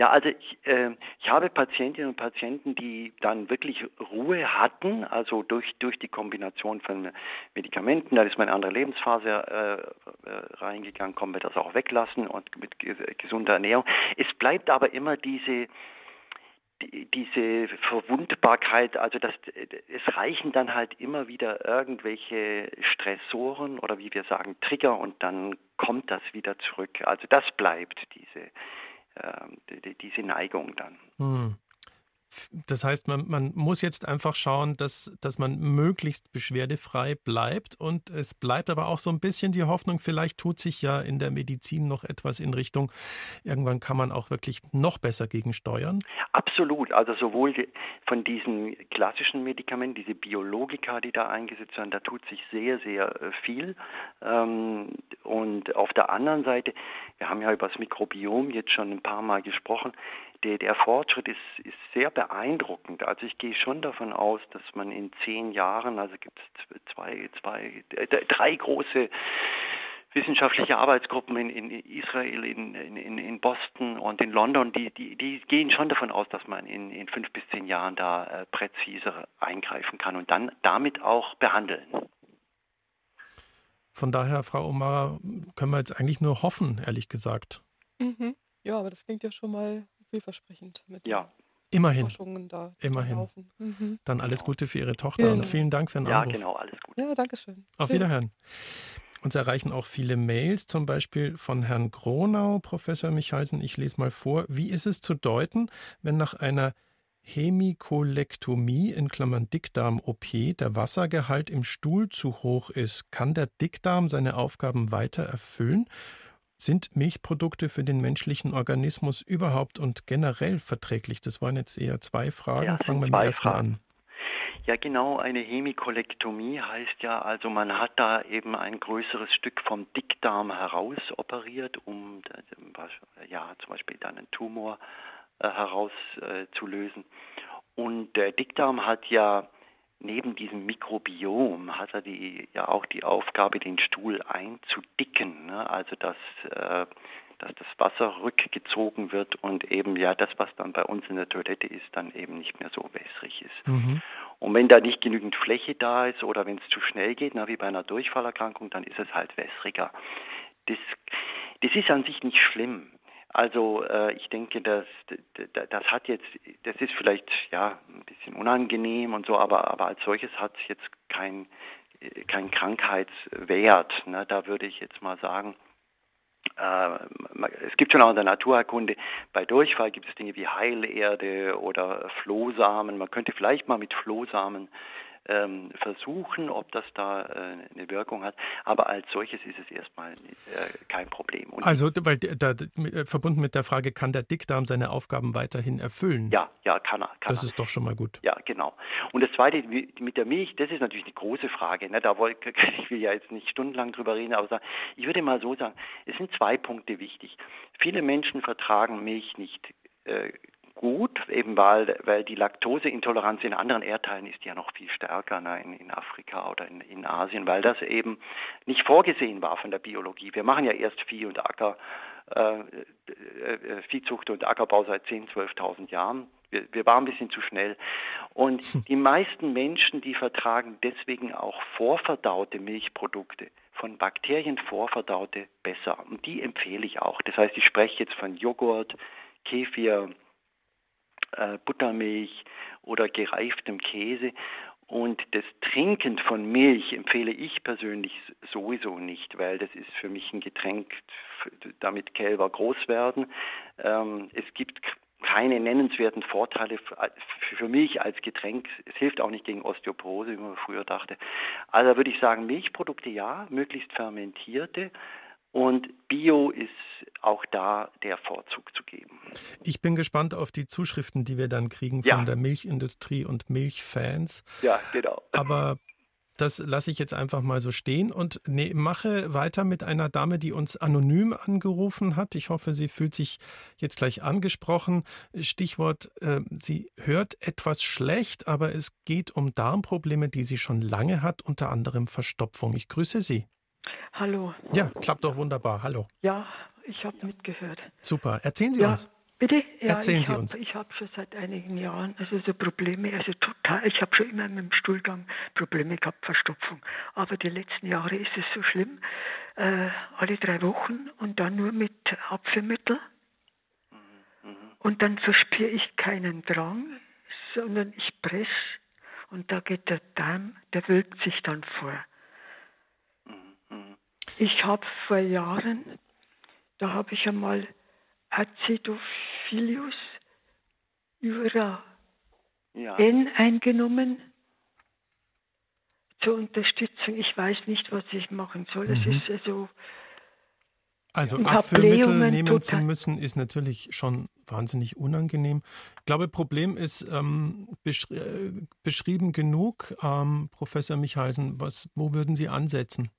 Ja, also ich, äh, ich habe Patientinnen und Patienten, die dann wirklich Ruhe hatten, also durch, durch die Kombination von Medikamenten, da ist meine andere Lebensphase äh, äh, reingegangen, kommen wir das auch weglassen und mit gesunder Ernährung. Es bleibt aber immer diese diese Verwundbarkeit, also das, es reichen dann halt immer wieder irgendwelche Stressoren oder wie wir sagen Trigger und dann kommt das wieder zurück. Also das bleibt diese äh, diese Neigung dann. Hm. Das heißt, man, man muss jetzt einfach schauen, dass, dass man möglichst beschwerdefrei bleibt. Und es bleibt aber auch so ein bisschen die Hoffnung, vielleicht tut sich ja in der Medizin noch etwas in Richtung, irgendwann kann man auch wirklich noch besser gegensteuern. Absolut. Also sowohl von diesen klassischen Medikamenten, diese Biologika, die da eingesetzt werden, da tut sich sehr, sehr äh, viel. Ähm, und auf der anderen Seite, wir haben ja über das Mikrobiom jetzt schon ein paar Mal gesprochen, der, der Fortschritt ist, ist sehr beeindruckend. Also ich gehe schon davon aus, dass man in zehn Jahren, also gibt es zwei, zwei, drei große wissenschaftliche Arbeitsgruppen in, in Israel, in, in, in Boston und in London, die, die, die gehen schon davon aus, dass man in, in fünf bis zehn Jahren da äh, präziser eingreifen kann und dann damit auch behandeln. Von daher, Frau Omara, können wir jetzt eigentlich nur hoffen, ehrlich gesagt. Mhm. Ja, aber das klingt ja schon mal vielversprechend mit ja. Immerhin. Da Immerhin. Mhm. Dann alles genau. Gute für Ihre Tochter genau. und vielen Dank für den Anruf. Ja, genau, alles Gute. Ja, danke schön. Auf Tschüss. Wiederhören. Uns erreichen auch viele Mails, zum Beispiel von Herrn Gronau, Professor Michalsen. Ich lese mal vor. Wie ist es zu deuten, wenn nach einer Hemikolektomie in Klammern Dickdarm-OP der Wassergehalt im Stuhl zu hoch ist? Kann der Dickdarm seine Aufgaben weiter erfüllen? Sind Milchprodukte für den menschlichen Organismus überhaupt und generell verträglich? Das waren jetzt eher zwei Fragen. Ja, Fangen wir mit der ersten an. Ja, genau, eine Hemikolektomie heißt ja, also man hat da eben ein größeres Stück vom Dickdarm heraus operiert, um ja, zum Beispiel dann einen Tumor äh, herauszulösen. Äh, Und der Dickdarm hat ja neben diesem Mikrobiom hat er die, ja auch die Aufgabe, den Stuhl einzudicken, ne? also dass, äh, dass das Wasser rückgezogen wird und eben ja das, was dann bei uns in der Toilette ist, dann eben nicht mehr so wässrig ist. Mhm. Und wenn da nicht genügend Fläche da ist oder wenn es zu schnell geht, na, wie bei einer Durchfallerkrankung, dann ist es halt wässriger. Das, das ist an sich nicht schlimm. Also äh, ich denke, dass das hat jetzt, das ist vielleicht ja ein bisschen unangenehm und so, aber aber als solches hat es jetzt kein kein Krankheitswert. Ne? Da würde ich jetzt mal sagen, äh, es gibt schon auch in der Naturerkunde, bei Durchfall gibt es Dinge wie Heilerde oder Flohsamen. Man könnte vielleicht mal mit Flohsamen ähm, versuchen, ob das da äh, eine Wirkung hat. Aber als solches ist es erstmal äh, kein Problem. Und also, weil da, äh, verbunden mit der Frage, kann der Dickdarm seine Aufgaben weiterhin erfüllen? Ja, ja, kann er. Kann das er. ist doch schon mal gut. Ja, genau. Und das Zweite mit der Milch, das ist natürlich eine große Frage. Ne? Da wollt, ich will ja jetzt nicht stundenlang drüber reden, aber ich würde mal so sagen, es sind zwei Punkte wichtig. Viele Menschen vertragen Milch nicht äh, gut, eben weil, weil die Laktoseintoleranz in anderen Erdteilen ist ja noch viel stärker ne, in, in Afrika oder in, in Asien, weil das eben nicht vorgesehen war von der Biologie. Wir machen ja erst Vieh und Acker, äh, äh, Viehzucht und Ackerbau seit 10.000, 12.000 Jahren. Wir, wir, waren ein bisschen zu schnell. Und hm. die meisten Menschen, die vertragen deswegen auch vorverdaute Milchprodukte, von Bakterien vorverdaute besser. Und die empfehle ich auch. Das heißt, ich spreche jetzt von Joghurt, Kefir, äh, Buttermilch oder gereiftem Käse. Und das Trinken von Milch empfehle ich persönlich sowieso nicht, weil das ist für mich ein Getränk, damit Kälber groß werden. Ähm, es gibt keine nennenswerten Vorteile für Milch als Getränk. Es hilft auch nicht gegen Osteoporose, wie man früher dachte. Also würde ich sagen, Milchprodukte ja, möglichst fermentierte. Und Bio ist auch da der Vorzug zu geben. Ich bin gespannt auf die Zuschriften, die wir dann kriegen von ja. der Milchindustrie und Milchfans. Ja, genau. Aber das lasse ich jetzt einfach mal so stehen und ne, mache weiter mit einer Dame, die uns anonym angerufen hat. Ich hoffe, sie fühlt sich jetzt gleich angesprochen. Stichwort, äh, sie hört etwas schlecht, aber es geht um Darmprobleme, die sie schon lange hat, unter anderem Verstopfung. Ich grüße Sie. Hallo. Ja, klappt doch wunderbar. Hallo. Ja, ich habe mitgehört. Super. Erzählen Sie ja, uns. Bitte? Ja, Erzählen Sie hab, uns. Ich habe schon seit einigen Jahren also so Probleme, also total. Ich habe schon immer mit dem Stuhlgang Probleme gehabt, Verstopfung. Aber die letzten Jahre ist es so schlimm. Äh, alle drei Wochen und dann nur mit Abführmittel. Mhm, Und dann verspüre ich keinen Drang, sondern ich presse und da geht der Darm, der wölbt sich dann vor. Ich habe vor Jahren, da habe ich einmal Acidophilus Ura ja. N eingenommen zur Unterstützung. Ich weiß nicht, was ich machen soll. Es mhm. ist also also Abführmittel nehmen zu müssen, ist natürlich schon wahnsinnig unangenehm. Ich glaube, Problem ist ähm, beschri äh, beschrieben genug. Ähm, Professor Michalsen, was, wo würden Sie ansetzen?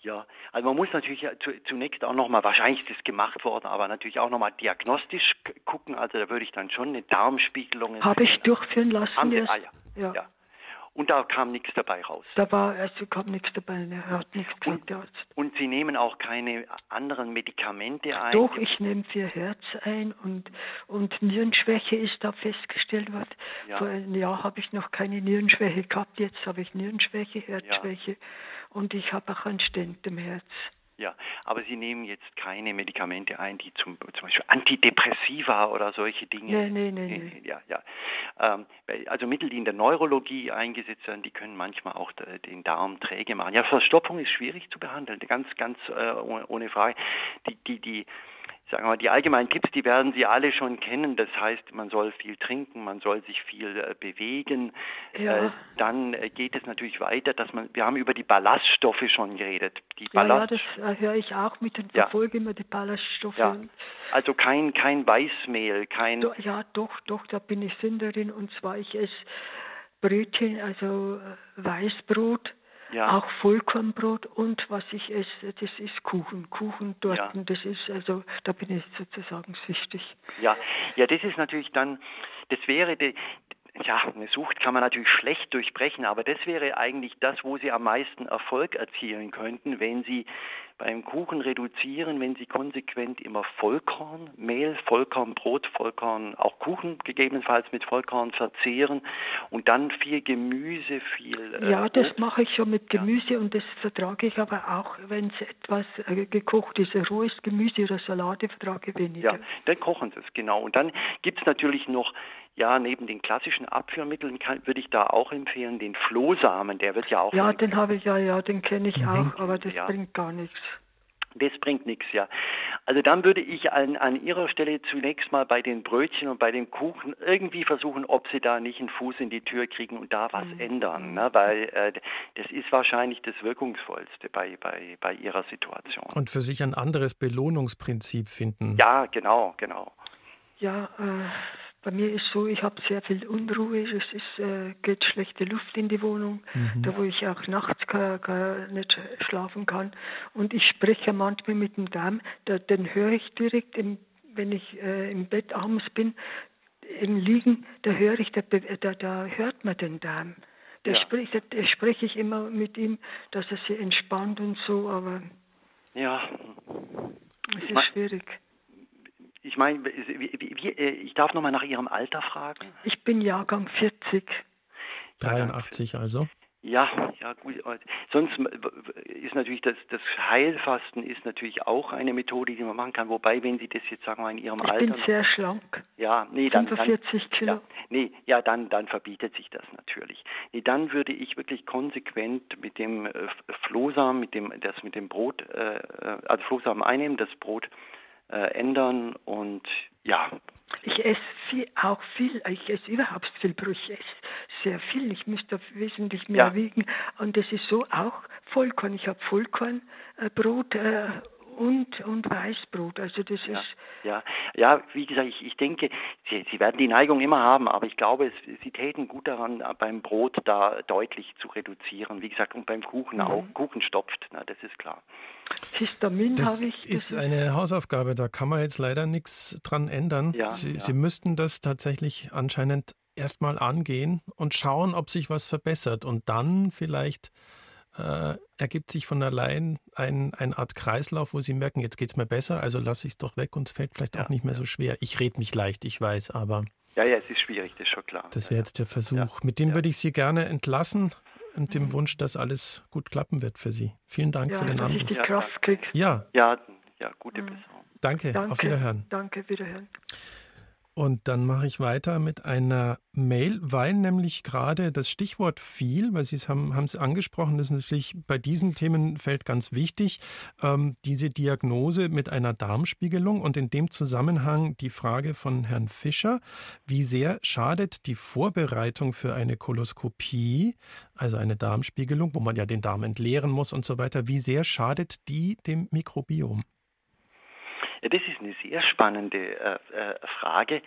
Ja, also man muss natürlich zu, zunächst auch nochmal, wahrscheinlich ist das gemacht worden, aber natürlich auch nochmal diagnostisch gucken. Also da würde ich dann schon eine Darmspiegelung. Habe ich durchführen lassen. Haben Sie, ah, ja. ja. ja. Und da kam nichts dabei raus. Da war, also kam nichts dabei, er hat nichts gesagt, und. Und Sie nehmen auch keine anderen Medikamente ein? Doch, ich nehme für Herz ein und, und Nierenschwäche ist da festgestellt worden. Ja. Vor einem Jahr habe ich noch keine Nierenschwäche gehabt, jetzt habe ich Nierenschwäche, Herzschwäche ja. Und ich habe auch ein Stent im Herz. Ja, aber Sie nehmen jetzt keine Medikamente ein, die zum, zum Beispiel Antidepressiva oder solche Dinge. Nein, nein, nein. Nee. Ja, ja. Ähm, also Mittel, die in der Neurologie eingesetzt werden, die können manchmal auch den Darm träge machen. Ja, Verstopfung ist schwierig zu behandeln, ganz, ganz äh, ohne Frage. Die, die, die sagen wir mal, die allgemeinen Tipps, die werden Sie alle schon kennen. Das heißt, man soll viel trinken, man soll sich viel äh, bewegen. Ja. Äh, dann äh, geht es natürlich weiter, dass man, wir haben über die Ballaststoffe schon geredet. Die ja, Ballast ja, das äh, höre ich auch mit den Verfolgen immer die Ballaststoffe. Ja. Also kein, kein Weißmehl, kein... Do, ja, doch, doch, da bin ich Sünderin und zwar ich esse Brötchen, also Weißbrot ja. Auch Vollkornbrot und was ich esse, das ist Kuchen. Kuchen dort, ja. das ist also, da bin ich sozusagen süchtig. Ja, ja, das ist natürlich dann, das wäre die, ja, eine Sucht kann man natürlich schlecht durchbrechen, aber das wäre eigentlich das, wo Sie am meisten Erfolg erzielen könnten, wenn Sie beim Kuchen reduzieren, wenn Sie konsequent immer Vollkornmehl, Vollkornbrot, Vollkorn, auch Kuchen gegebenenfalls mit Vollkorn verzehren und dann viel Gemüse, viel. Äh, ja, das mache ich schon mit Gemüse ja. und das vertrage ich aber auch, wenn es etwas äh, gekocht ist. Rohes Gemüse oder Salate vertrage ich weniger. Ja, dann kochen Sie es, genau. Und dann gibt es natürlich noch ja, neben den klassischen Abführmitteln kann, würde ich da auch empfehlen, den Flohsamen, der wird ja auch. Ja, den habe ich ja, ja, den kenne ich mhm. auch, aber das ja. bringt gar nichts. Das bringt nichts, ja. Also dann würde ich an, an Ihrer Stelle zunächst mal bei den Brötchen und bei den Kuchen irgendwie versuchen, ob Sie da nicht einen Fuß in die Tür kriegen und da was mhm. ändern, ne? weil äh, das ist wahrscheinlich das Wirkungsvollste bei, bei, bei Ihrer Situation. Und für sich ein anderes Belohnungsprinzip finden. Ja, genau, genau. Ja, äh, bei mir ist so, ich habe sehr viel Unruhe, es ist, äh, geht schlechte Luft in die Wohnung, mhm. da wo ich auch nachts gar, gar nicht schlafen kann. Und ich spreche manchmal mit dem Darm, da, den höre ich direkt, im, wenn ich äh, im Bett abends bin, im Liegen, da höre ich, da, da, da hört man den Darm. Da, ja. spreche, da spreche ich immer mit ihm, dass er sich entspannt und so, aber ja. es ist schwierig. Ich meine, äh, ich darf noch mal nach Ihrem Alter fragen. Ich bin Jahrgang 40. 83 also? Ja, ja gut. Sonst ist natürlich das, das Heilfasten ist natürlich auch eine Methode, die man machen kann. Wobei, wenn Sie das jetzt sagen wir in Ihrem ich Alter. Ich bin sehr schlank. Ja, nee, dann. 45 Kilo. Ja, nee, ja, dann, dann verbietet sich das natürlich. Nee, dann würde ich wirklich konsequent mit dem äh, Flohsamen, mit dem, das mit dem Brot, äh, äh also Flohsamen einnehmen, das Brot äh, ändern und ja. Ich esse viel, auch viel, ich esse überhaupt viel Brot, ich esse sehr viel, ich müsste wesentlich mehr ja. wiegen und das ist so auch Vollkorn, ich habe Vollkornbrot äh, und, und Weißbrot. Also das ja, ist. Ja, ja, wie gesagt, ich, ich denke, Sie, Sie werden die Neigung immer haben, aber ich glaube, es, Sie täten gut daran, beim Brot da deutlich zu reduzieren. Wie gesagt, und beim Kuchen mhm. auch. Kuchen stopft, na, das ist klar. Histamin das habe ich. Das ist eine Hausaufgabe, da kann man jetzt leider nichts dran ändern. Ja, Sie, ja. Sie müssten das tatsächlich anscheinend erstmal angehen und schauen, ob sich was verbessert und dann vielleicht äh, ergibt sich von allein ein, eine Art Kreislauf, wo sie merken, jetzt geht es mir besser, also lasse ich es doch weg und es fällt vielleicht ja, auch nicht mehr so schwer. Ich rede mich leicht, ich weiß, aber. Ja, ja, es ist schwierig, das ist schon klar. Das wäre jetzt der Versuch. Mit dem würde ich Sie gerne entlassen und dem mhm. Wunsch, dass alles gut klappen wird für Sie. Vielen Dank für den Anruf. Ich Kraft krieg. Ja. Ja, ja, gute mhm. Besserung. Danke, Danke, auf Wiederhören. Danke, Wiederhören. Und dann mache ich weiter mit einer Mail, weil nämlich gerade das Stichwort viel, weil Sie es haben, haben es angesprochen, das ist natürlich bei diesem Themenfeld ganz wichtig, ähm, diese Diagnose mit einer Darmspiegelung und in dem Zusammenhang die Frage von Herrn Fischer, wie sehr schadet die Vorbereitung für eine Koloskopie, also eine Darmspiegelung, wo man ja den Darm entleeren muss und so weiter, wie sehr schadet die dem Mikrobiom? Ja, das ist eine sehr spannende äh, äh, Frage.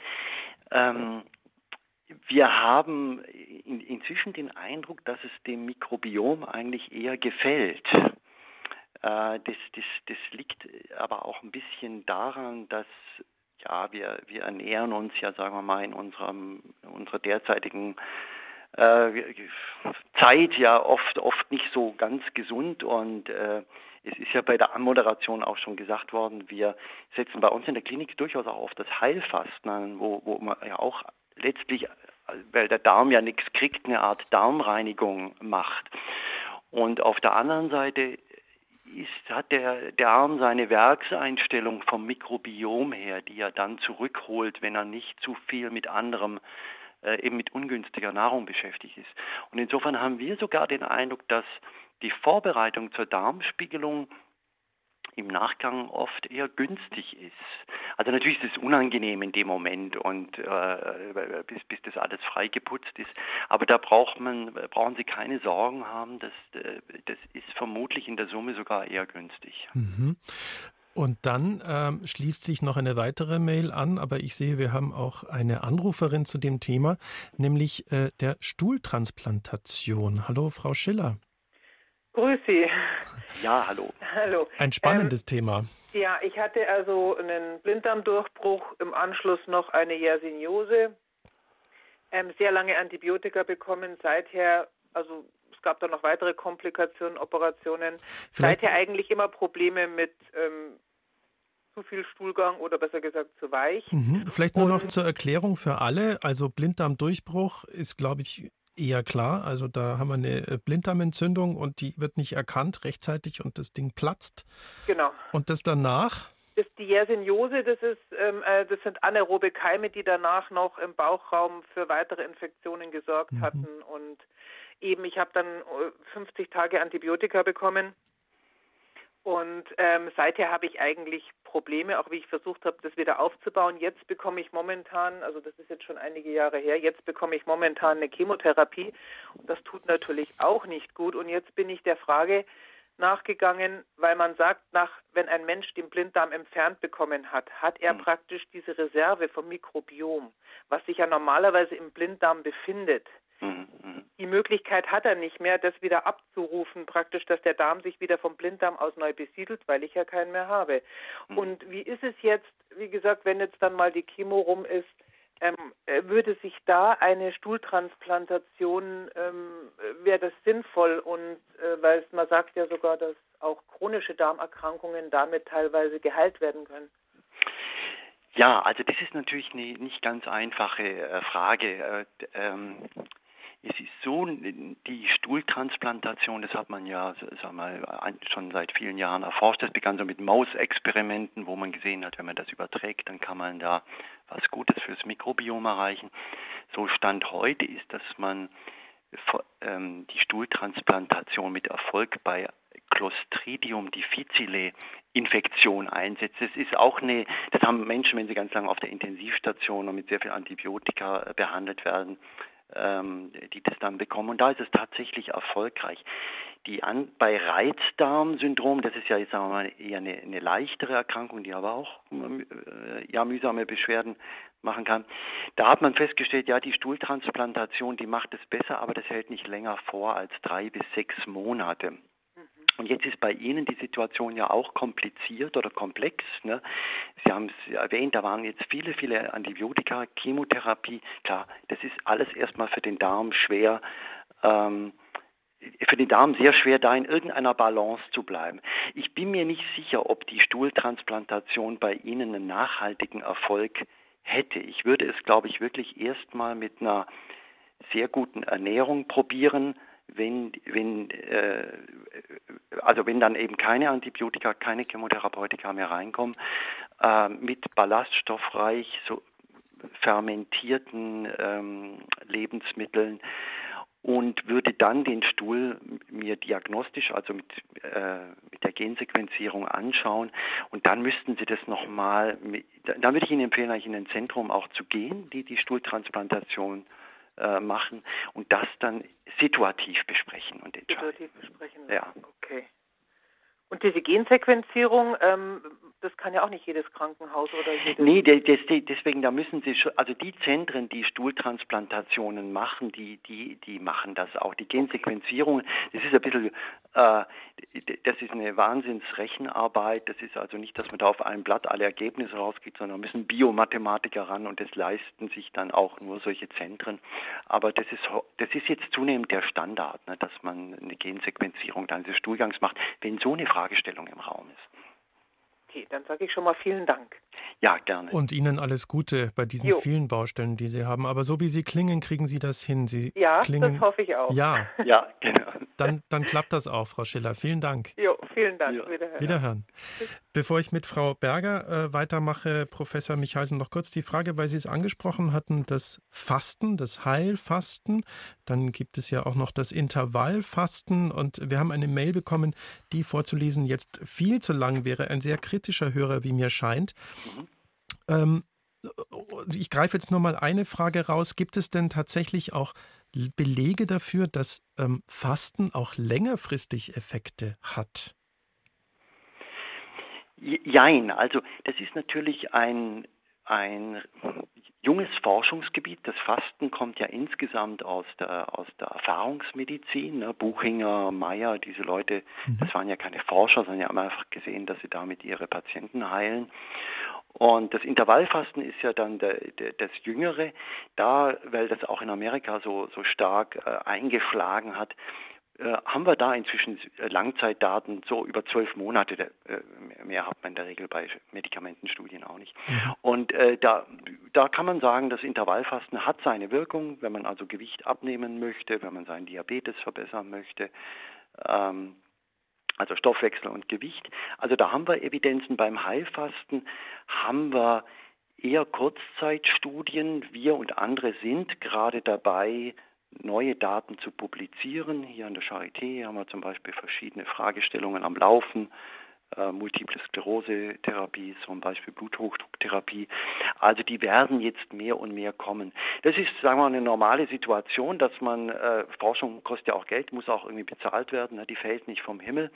Ähm, wir haben in, inzwischen den Eindruck, dass es dem Mikrobiom eigentlich eher gefällt. Äh, das, das, das liegt aber auch ein bisschen daran, dass ja, wir, wir ernähren uns ja, sagen wir mal, in unserem, unserer derzeitigen äh, Zeit ja oft, oft nicht so ganz gesund und äh, es ist ja bei der Anmoderation auch schon gesagt worden, wir setzen bei uns in der Klinik durchaus auch auf das Heilfasten wo, wo man ja auch letztlich, weil der Darm ja nichts kriegt, eine Art Darmreinigung macht. Und auf der anderen Seite ist, hat der Darm seine Werkseinstellung vom Mikrobiom her, die er dann zurückholt, wenn er nicht zu viel mit anderem äh, eben mit ungünstiger Nahrung beschäftigt ist. Und insofern haben wir sogar den Eindruck, dass die Vorbereitung zur Darmspiegelung im Nachgang oft eher günstig ist. Also natürlich ist es unangenehm in dem Moment und äh, bis, bis das alles frei geputzt ist. Aber da braucht man, brauchen Sie keine Sorgen haben. Das, äh, das ist vermutlich in der Summe sogar eher günstig. Mhm. Und dann ähm, schließt sich noch eine weitere Mail an, aber ich sehe, wir haben auch eine Anruferin zu dem Thema, nämlich äh, der Stuhltransplantation. Hallo, Frau Schiller. Grüß Sie. Ja, hallo. Hallo. Ein spannendes ähm, Thema. Ja, ich hatte also einen Blinddarmdurchbruch, im Anschluss noch eine Yersiniose, ähm, sehr lange Antibiotika bekommen, seither, also es gab dann noch weitere Komplikationen, Operationen, Vielleicht seither eigentlich immer Probleme mit ähm, zu viel Stuhlgang oder besser gesagt zu weich. Mhm. Vielleicht nur noch zur Erklärung für alle. Also Blinddarmdurchbruch ist, glaube ich, eher klar. Also da haben wir eine äh, Blinddarmentzündung und die wird nicht erkannt rechtzeitig und das Ding platzt. Genau. Und das danach? Das, die Yerseniose, das, ist, ähm, äh, das sind anaerobe Keime, die danach noch im Bauchraum für weitere Infektionen gesorgt mhm. hatten. Und eben, ich habe dann 50 äh, Tage Antibiotika bekommen und ähm, seither habe ich eigentlich Probleme, auch wie ich versucht habe, das wieder aufzubauen. Jetzt bekomme ich momentan, also das ist jetzt schon einige Jahre her, jetzt bekomme ich momentan eine Chemotherapie. Und das tut natürlich auch nicht gut. Und jetzt bin ich der Frage nachgegangen, weil man sagt, nach, wenn ein Mensch den Blinddarm entfernt bekommen hat, hat er mhm. praktisch diese Reserve vom Mikrobiom, was sich ja normalerweise im Blinddarm befindet. Mhm, mhm. Die Möglichkeit hat er nicht mehr, das wieder abzurufen, praktisch, dass der Darm sich wieder vom Blinddarm aus neu besiedelt, weil ich ja keinen mehr habe. Mhm. Und wie ist es jetzt, wie gesagt, wenn jetzt dann mal die Chemo rum ist, ähm, äh, würde sich da eine Stuhltransplantation, ähm, wäre das sinnvoll und äh, weil man sagt ja sogar, dass auch chronische Darmerkrankungen damit teilweise geheilt werden können. Ja, also das ist natürlich eine nicht ganz einfache äh, Frage. Äh, ähm, es ist so, die Stuhltransplantation, das hat man ja sag mal, schon seit vielen Jahren erforscht. Das begann so mit Mausexperimenten, wo man gesehen hat, wenn man das überträgt, dann kann man da was Gutes fürs Mikrobiom erreichen. So Stand heute ist, dass man ähm, die Stuhltransplantation mit Erfolg bei Clostridium difficile Infektion einsetzt. Das ist auch eine, das haben Menschen, wenn sie ganz lange auf der Intensivstation und mit sehr viel Antibiotika behandelt werden, ähm, die das dann bekommen. Und da ist es tatsächlich erfolgreich. Die an, bei Reizdarmsyndrom, das ist ja jetzt sagen wir mal eher eine, eine leichtere Erkrankung, die aber auch äh, ja mühsame Beschwerden machen kann. Da hat man festgestellt, ja, die Stuhltransplantation, die macht es besser, aber das hält nicht länger vor als drei bis sechs Monate. Und jetzt ist bei Ihnen die Situation ja auch kompliziert oder komplex. Ne? Sie haben es erwähnt, da waren jetzt viele, viele Antibiotika, Chemotherapie. Klar, das ist alles erstmal für den Darm schwer. Ähm, für den Darm sehr schwer, da in irgendeiner Balance zu bleiben. Ich bin mir nicht sicher, ob die Stuhltransplantation bei Ihnen einen nachhaltigen Erfolg hätte. Ich würde es, glaube ich, wirklich erstmal mit einer sehr guten Ernährung probieren, wenn, wenn, äh, also wenn dann eben keine Antibiotika, keine Chemotherapeutika mehr reinkommen, äh, mit ballaststoffreich, so fermentierten ähm, Lebensmitteln und würde dann den Stuhl mir diagnostisch, also mit, äh, mit der Gensequenzierung anschauen. Und dann müssten Sie das nochmal, dann würde ich Ihnen empfehlen, eigentlich in ein Zentrum auch zu gehen, die die Stuhltransplantation äh, machen und das dann situativ besprechen und entscheiden. Situativ besprechen. Ja. Okay. Und diese Gensequenzierung, ähm, das kann ja auch nicht jedes Krankenhaus oder jedes. Nee, deswegen, da müssen Sie schon, also die Zentren, die Stuhltransplantationen machen, die, die, die machen das auch. Die Gensequenzierung, das ist ein bisschen, äh, das ist eine Wahnsinnsrechenarbeit. Das ist also nicht, dass man da auf einem Blatt alle Ergebnisse rausgeht, sondern müssen Biomathematiker ran und das leisten sich dann auch nur solche Zentren. Aber das ist, das ist jetzt zunehmend der Standard, ne, dass man eine Gensequenzierung dann des Stuhlgangs macht, wenn so eine Fragestellung im Raum ist. Okay, dann sage ich schon mal vielen Dank. Ja, gerne. Und Ihnen alles Gute bei diesen jo. vielen Baustellen, die Sie haben. Aber so wie Sie klingen, kriegen Sie das hin. Sie ja, klingen, das hoffe ich auch. Ja, ja genau. Dann, dann klappt das auch, Frau Schiller. Vielen Dank. Jo, vielen Dank. Ja. Wiederhören. Wiederhören. Bevor ich mit Frau Berger äh, weitermache, Professor Michalsen, noch kurz die Frage, weil Sie es angesprochen hatten, das Fasten, das Heilfasten. Dann gibt es ja auch noch das Intervallfasten. Und wir haben eine Mail bekommen, die vorzulesen jetzt viel zu lang wäre. Ein sehr kritischer Hörer, wie mir scheint. Mhm. Ähm, ich greife jetzt nur mal eine Frage raus. Gibt es denn tatsächlich auch Belege dafür, dass ähm, Fasten auch längerfristig Effekte hat? Jein, also das ist natürlich ein, ein junges Forschungsgebiet. Das Fasten kommt ja insgesamt aus der, aus der Erfahrungsmedizin. Ne? Buchinger, Meyer, diese Leute, mhm. das waren ja keine Forscher, sondern haben einfach gesehen, dass sie damit ihre Patienten heilen. Und das Intervallfasten ist ja dann der, der, das Jüngere. Da, weil das auch in Amerika so, so stark äh, eingeschlagen hat, äh, haben wir da inzwischen Langzeitdaten so über zwölf Monate. Äh, mehr hat man in der Regel bei Medikamentenstudien auch nicht. Mhm. Und äh, da, da kann man sagen, das Intervallfasten hat seine Wirkung, wenn man also Gewicht abnehmen möchte, wenn man seinen Diabetes verbessern möchte. Ähm, also Stoffwechsel und Gewicht. Also da haben wir Evidenzen beim Heilfasten, haben wir eher Kurzzeitstudien. Wir und andere sind gerade dabei, neue Daten zu publizieren. Hier an der Charité haben wir zum Beispiel verschiedene Fragestellungen am Laufen äh, Multiple Sklerose-Therapie, zum Beispiel Bluthochdrucktherapie. Also die werden jetzt mehr und mehr kommen. Das ist, sagen wir mal, eine normale Situation, dass man, äh, Forschung kostet ja auch Geld, muss auch irgendwie bezahlt werden, ne? die fällt nicht vom Himmel.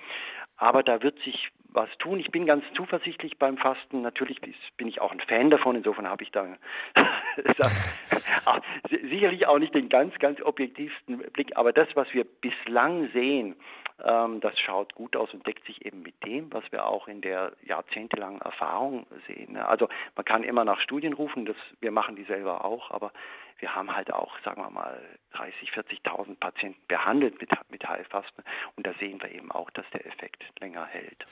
Aber da wird sich was tun. Ich bin ganz zuversichtlich beim Fasten. Natürlich bin ich auch ein Fan davon. Insofern habe ich da sicherlich auch nicht den ganz, ganz objektivsten Blick. Aber das, was wir bislang sehen, das schaut gut aus und deckt sich eben mit dem, was wir auch in der jahrzehntelangen Erfahrung sehen. Ne? Also man kann immer nach Studien rufen, das, wir machen die selber auch, aber wir haben halt auch, sagen wir mal, 30, 40.000 Patienten behandelt mit, mit Heilfasten und da sehen wir eben auch, dass der Effekt länger hält.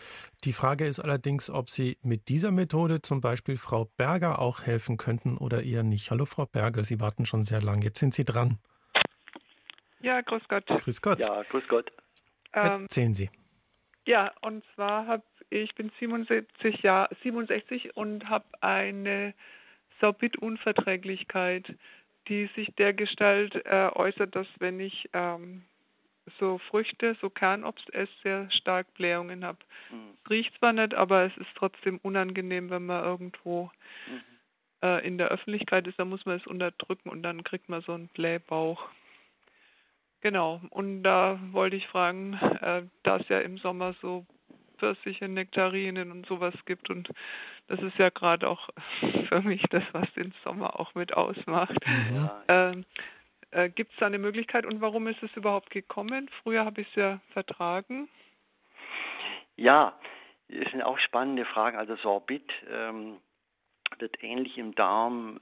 Die Frage ist allerdings, ob Sie mit dieser Methode zum Beispiel Frau Berger auch helfen könnten oder eher nicht. Hallo Frau Berger, Sie warten schon sehr lange. Jetzt sind Sie dran. Ja, grüß Gott. Grüß Gott. Ja, grüß Gott. Ähm, Erzählen Sie. Ja, und zwar habe ich bin 77 Jahr, 67 und habe eine Sorbitunverträglichkeit, die sich der Gestalt äh, äußert, dass wenn ich ähm, so Früchte, so Kernobst esse, sehr stark Blähungen habe. Mhm. Riecht zwar nicht, aber es ist trotzdem unangenehm, wenn man irgendwo mhm. äh, in der Öffentlichkeit ist, da muss man es unterdrücken und dann kriegt man so einen Blähbauch. Genau, und da wollte ich fragen, äh, da es ja im Sommer so Pfirsiche, Nektarinen und sowas gibt und das ist ja gerade auch für mich das, was den Sommer auch mit ausmacht. Mhm. Ähm, äh, gibt es da eine Möglichkeit und warum ist es überhaupt gekommen? Früher habe ich es ja vertragen. Ja, das sind auch spannende Fragen. Also Sorbit ähm, ähnlich im Darm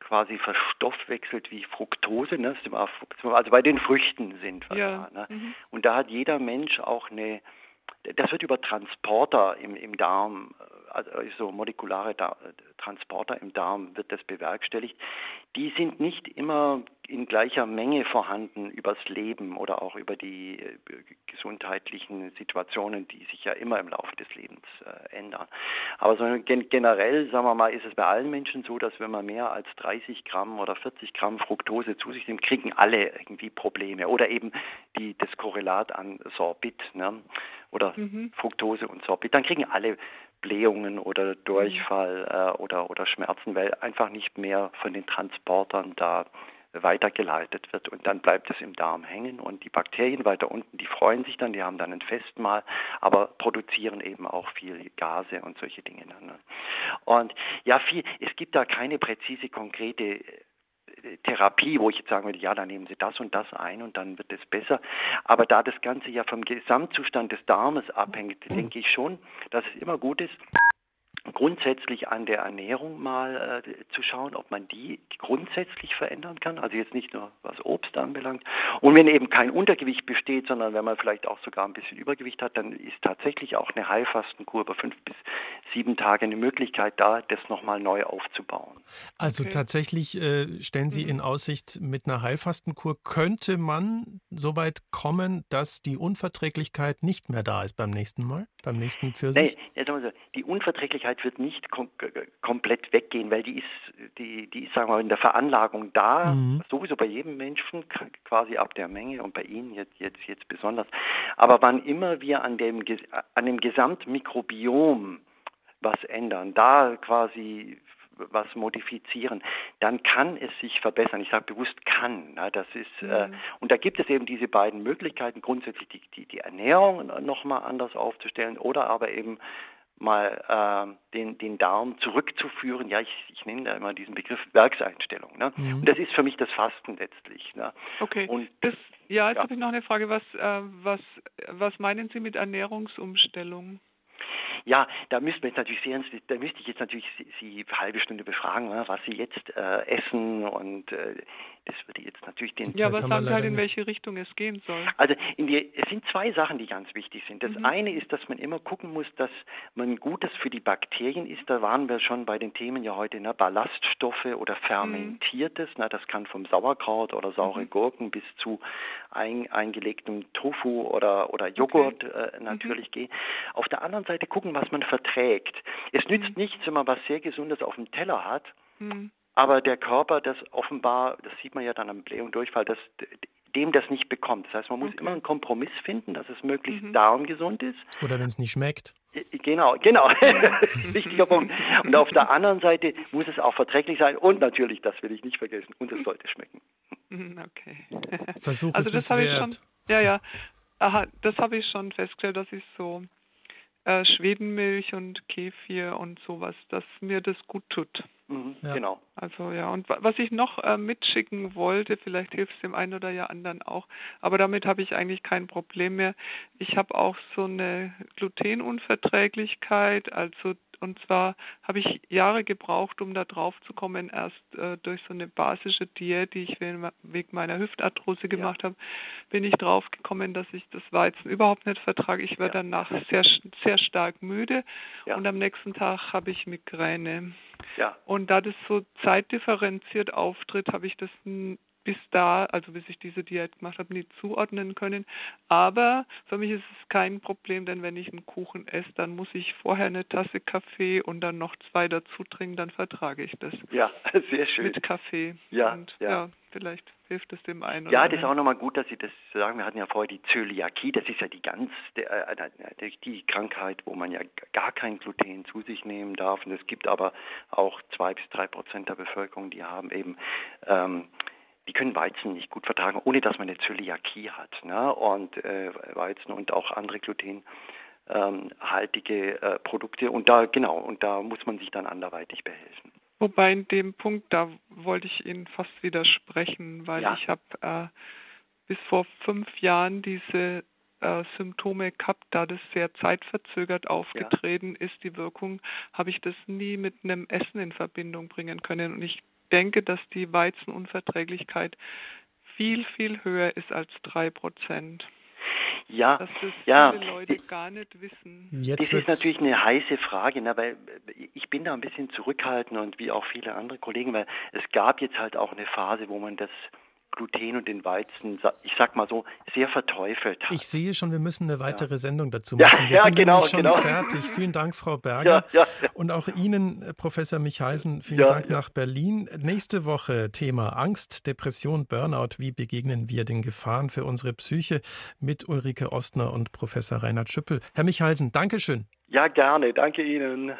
quasi verstoffwechselt wie Fructose. Ne? Also bei den Früchten sind wir ja. da. Ne? Mhm. Und da hat jeder Mensch auch eine, das wird über Transporter im, im Darm also so molekulare da Transporter im Darm wird das bewerkstelligt. Die sind nicht immer in gleicher Menge vorhanden übers Leben oder auch über die äh, gesundheitlichen Situationen, die sich ja immer im Laufe des Lebens äh, ändern. Aber so gen generell, sagen wir mal, ist es bei allen Menschen so, dass wenn man mehr als 30 Gramm oder 40 Gramm Fructose zu sich nimmt, kriegen alle irgendwie Probleme oder eben die, das Korrelat an Sorbit ne? Oder mhm. Fructose und Sorbit, dann kriegen alle Blähungen oder Durchfall äh, oder, oder Schmerzen, weil einfach nicht mehr von den Transportern da weitergeleitet wird und dann bleibt es im Darm hängen und die Bakterien weiter unten, die freuen sich dann, die haben dann ein Festmahl, aber produzieren eben auch viel Gase und solche Dinge dann. Ne? Und ja, viel, es gibt da keine präzise, konkrete Therapie, wo ich jetzt sagen würde, ja, dann nehmen Sie das und das ein und dann wird es besser. Aber da das Ganze ja vom Gesamtzustand des Darmes abhängt, denke ich schon, dass es immer gut ist, grundsätzlich an der Ernährung mal äh, zu schauen, ob man die grundsätzlich verändern kann, also jetzt nicht nur was Obst anbelangt. Und wenn eben kein Untergewicht besteht, sondern wenn man vielleicht auch sogar ein bisschen Übergewicht hat, dann ist tatsächlich auch eine Heilfastenkur über fünf bis sieben Tage eine Möglichkeit da, das nochmal neu aufzubauen. Also okay. tatsächlich äh, stellen Sie mhm. in Aussicht, mit einer Heilfastenkur könnte man so weit kommen, dass die Unverträglichkeit nicht mehr da ist beim nächsten Mal, beim nächsten Pfirsich? Nee, die Unverträglichkeit wird nicht kom komplett weggehen, weil die ist, die, die ist, sagen wir mal, in der Veranlagung da, mhm. sowieso bei jedem Menschen, quasi ab der Menge und bei Ihnen jetzt, jetzt, jetzt besonders. Aber wann immer wir an dem, an dem Gesamtmikrobiom was ändern, da quasi was modifizieren, dann kann es sich verbessern. Ich sage bewusst kann. Na, das ist äh, mhm. äh, und da gibt es eben diese beiden Möglichkeiten, grundsätzlich die, die, die Ernährung nochmal anders aufzustellen oder aber eben mal äh, den, den Darm zurückzuführen. Ja, ich, ich nenne da immer diesen Begriff Werkseinstellung. Ne? Mhm. Und das ist für mich das Fasten letztlich. Ne? Okay. Und das, ja, jetzt ja. habe ich noch eine Frage. Was, äh, was, was meinen Sie mit Ernährungsumstellung? Ja, da müsste jetzt natürlich sehr, da müsste ich jetzt natürlich Sie, eine halbe Stunde befragen, was Sie jetzt äh, essen und äh, das würde jetzt natürlich den. Ja, aber sagen halt, in welche Richtung es gehen soll. Also die, es sind zwei Sachen, die ganz wichtig sind. Das mhm. eine ist, dass man immer gucken muss, dass man Gutes für die Bakterien ist. Da waren wir schon bei den Themen ja heute, ne, Ballaststoffe oder Fermentiertes. Mhm. Na, das kann vom Sauerkraut oder saure mhm. Gurken bis zu ein, eingelegtem Tofu oder, oder Joghurt okay. äh, natürlich mhm. gehen. Auf der anderen Seite gucken, was man verträgt. Es nützt mhm. nichts, wenn man was sehr Gesundes auf dem Teller hat. Mhm aber der Körper das offenbar, das sieht man ja dann am Bläh- und Durchfall, das, dem das nicht bekommt. Das heißt, man muss okay. immer einen Kompromiss finden, dass es möglichst mhm. darmgesund ist. Oder wenn es nicht schmeckt. Genau, genau. Wichtiger Punkt. Und auf der anderen Seite muss es auch verträglich sein und natürlich, das will ich nicht vergessen, und es sollte schmecken. Mhm, okay. Versuch also es wert. Schon, ja, ja. Aha, das habe ich schon festgestellt, dass ich so äh, Schwedenmilch und Kefir und sowas, dass mir das gut tut. Mhm, ja. Genau. Also ja, und was ich noch äh, mitschicken wollte, vielleicht hilft es dem einen oder ja anderen auch, aber damit habe ich eigentlich kein Problem mehr. Ich habe auch so eine Glutenunverträglichkeit, also und zwar habe ich Jahre gebraucht, um da drauf zu kommen, erst äh, durch so eine basische Diät, die ich wegen meiner Hüftarthrose gemacht ja. habe, bin ich drauf gekommen, dass ich das Weizen überhaupt nicht vertrage. Ich werde ja. danach sehr, sehr stark müde ja. und am nächsten Tag habe ich Migräne. Ja. Und da das so zeitdifferenziert auftritt, habe ich das bis da, also bis ich diese Diät gemacht habe, nie zuordnen können. Aber für mich ist es kein Problem, denn wenn ich einen Kuchen esse, dann muss ich vorher eine Tasse Kaffee und dann noch zwei dazu trinken, dann vertrage ich das. Ja, sehr schön. Mit Kaffee. Ja, und, ja. ja vielleicht hilft es dem einen. Ja, das ist auch nochmal gut, dass Sie das sagen. Wir hatten ja vorher die Zöliakie, das ist ja die ganz, äh, äh, die Krankheit, wo man ja gar kein Gluten zu sich nehmen darf. Und es gibt aber auch zwei bis drei Prozent der Bevölkerung, die haben eben ähm, die können Weizen nicht gut vertragen, ohne dass man eine Zöliakie hat. Ne? Und äh, Weizen und auch andere glutenhaltige äh, Produkte. Und da, genau, und da muss man sich dann anderweitig behelfen. Wobei in dem Punkt, da wollte ich Ihnen fast widersprechen, weil ja. ich habe äh, bis vor fünf Jahren diese äh, Symptome gehabt, da das sehr zeitverzögert aufgetreten ja. ist, die Wirkung, habe ich das nie mit einem Essen in Verbindung bringen können. Und ich denke, dass die Weizenunverträglichkeit viel, viel höher ist als drei Prozent. ja, dass das ja. viele Leute gar nicht wissen. Jetzt das ist natürlich eine heiße Frage, ne, weil ich bin da ein bisschen zurückhaltend und wie auch viele andere Kollegen, weil es gab jetzt halt auch eine Phase, wo man das Gluten und den Weizen, ich sag mal so, sehr verteufelt hat. Ich sehe schon, wir müssen eine weitere ja. Sendung dazu machen. Wir ja, sind genau, schon genau. fertig. Vielen Dank, Frau Berger. Ja, und auch Ihnen, äh, Professor Michaisen, vielen Dank nach Berlin. Nächste Woche Thema Angst, Depression, Burnout. Wie begegnen wir den Gefahren für unsere Psyche mit Ulrike Ostner und Professor Reinhard Schüppel. Herr Michaisen, Dankeschön. Ja, gerne. Danke Ihnen.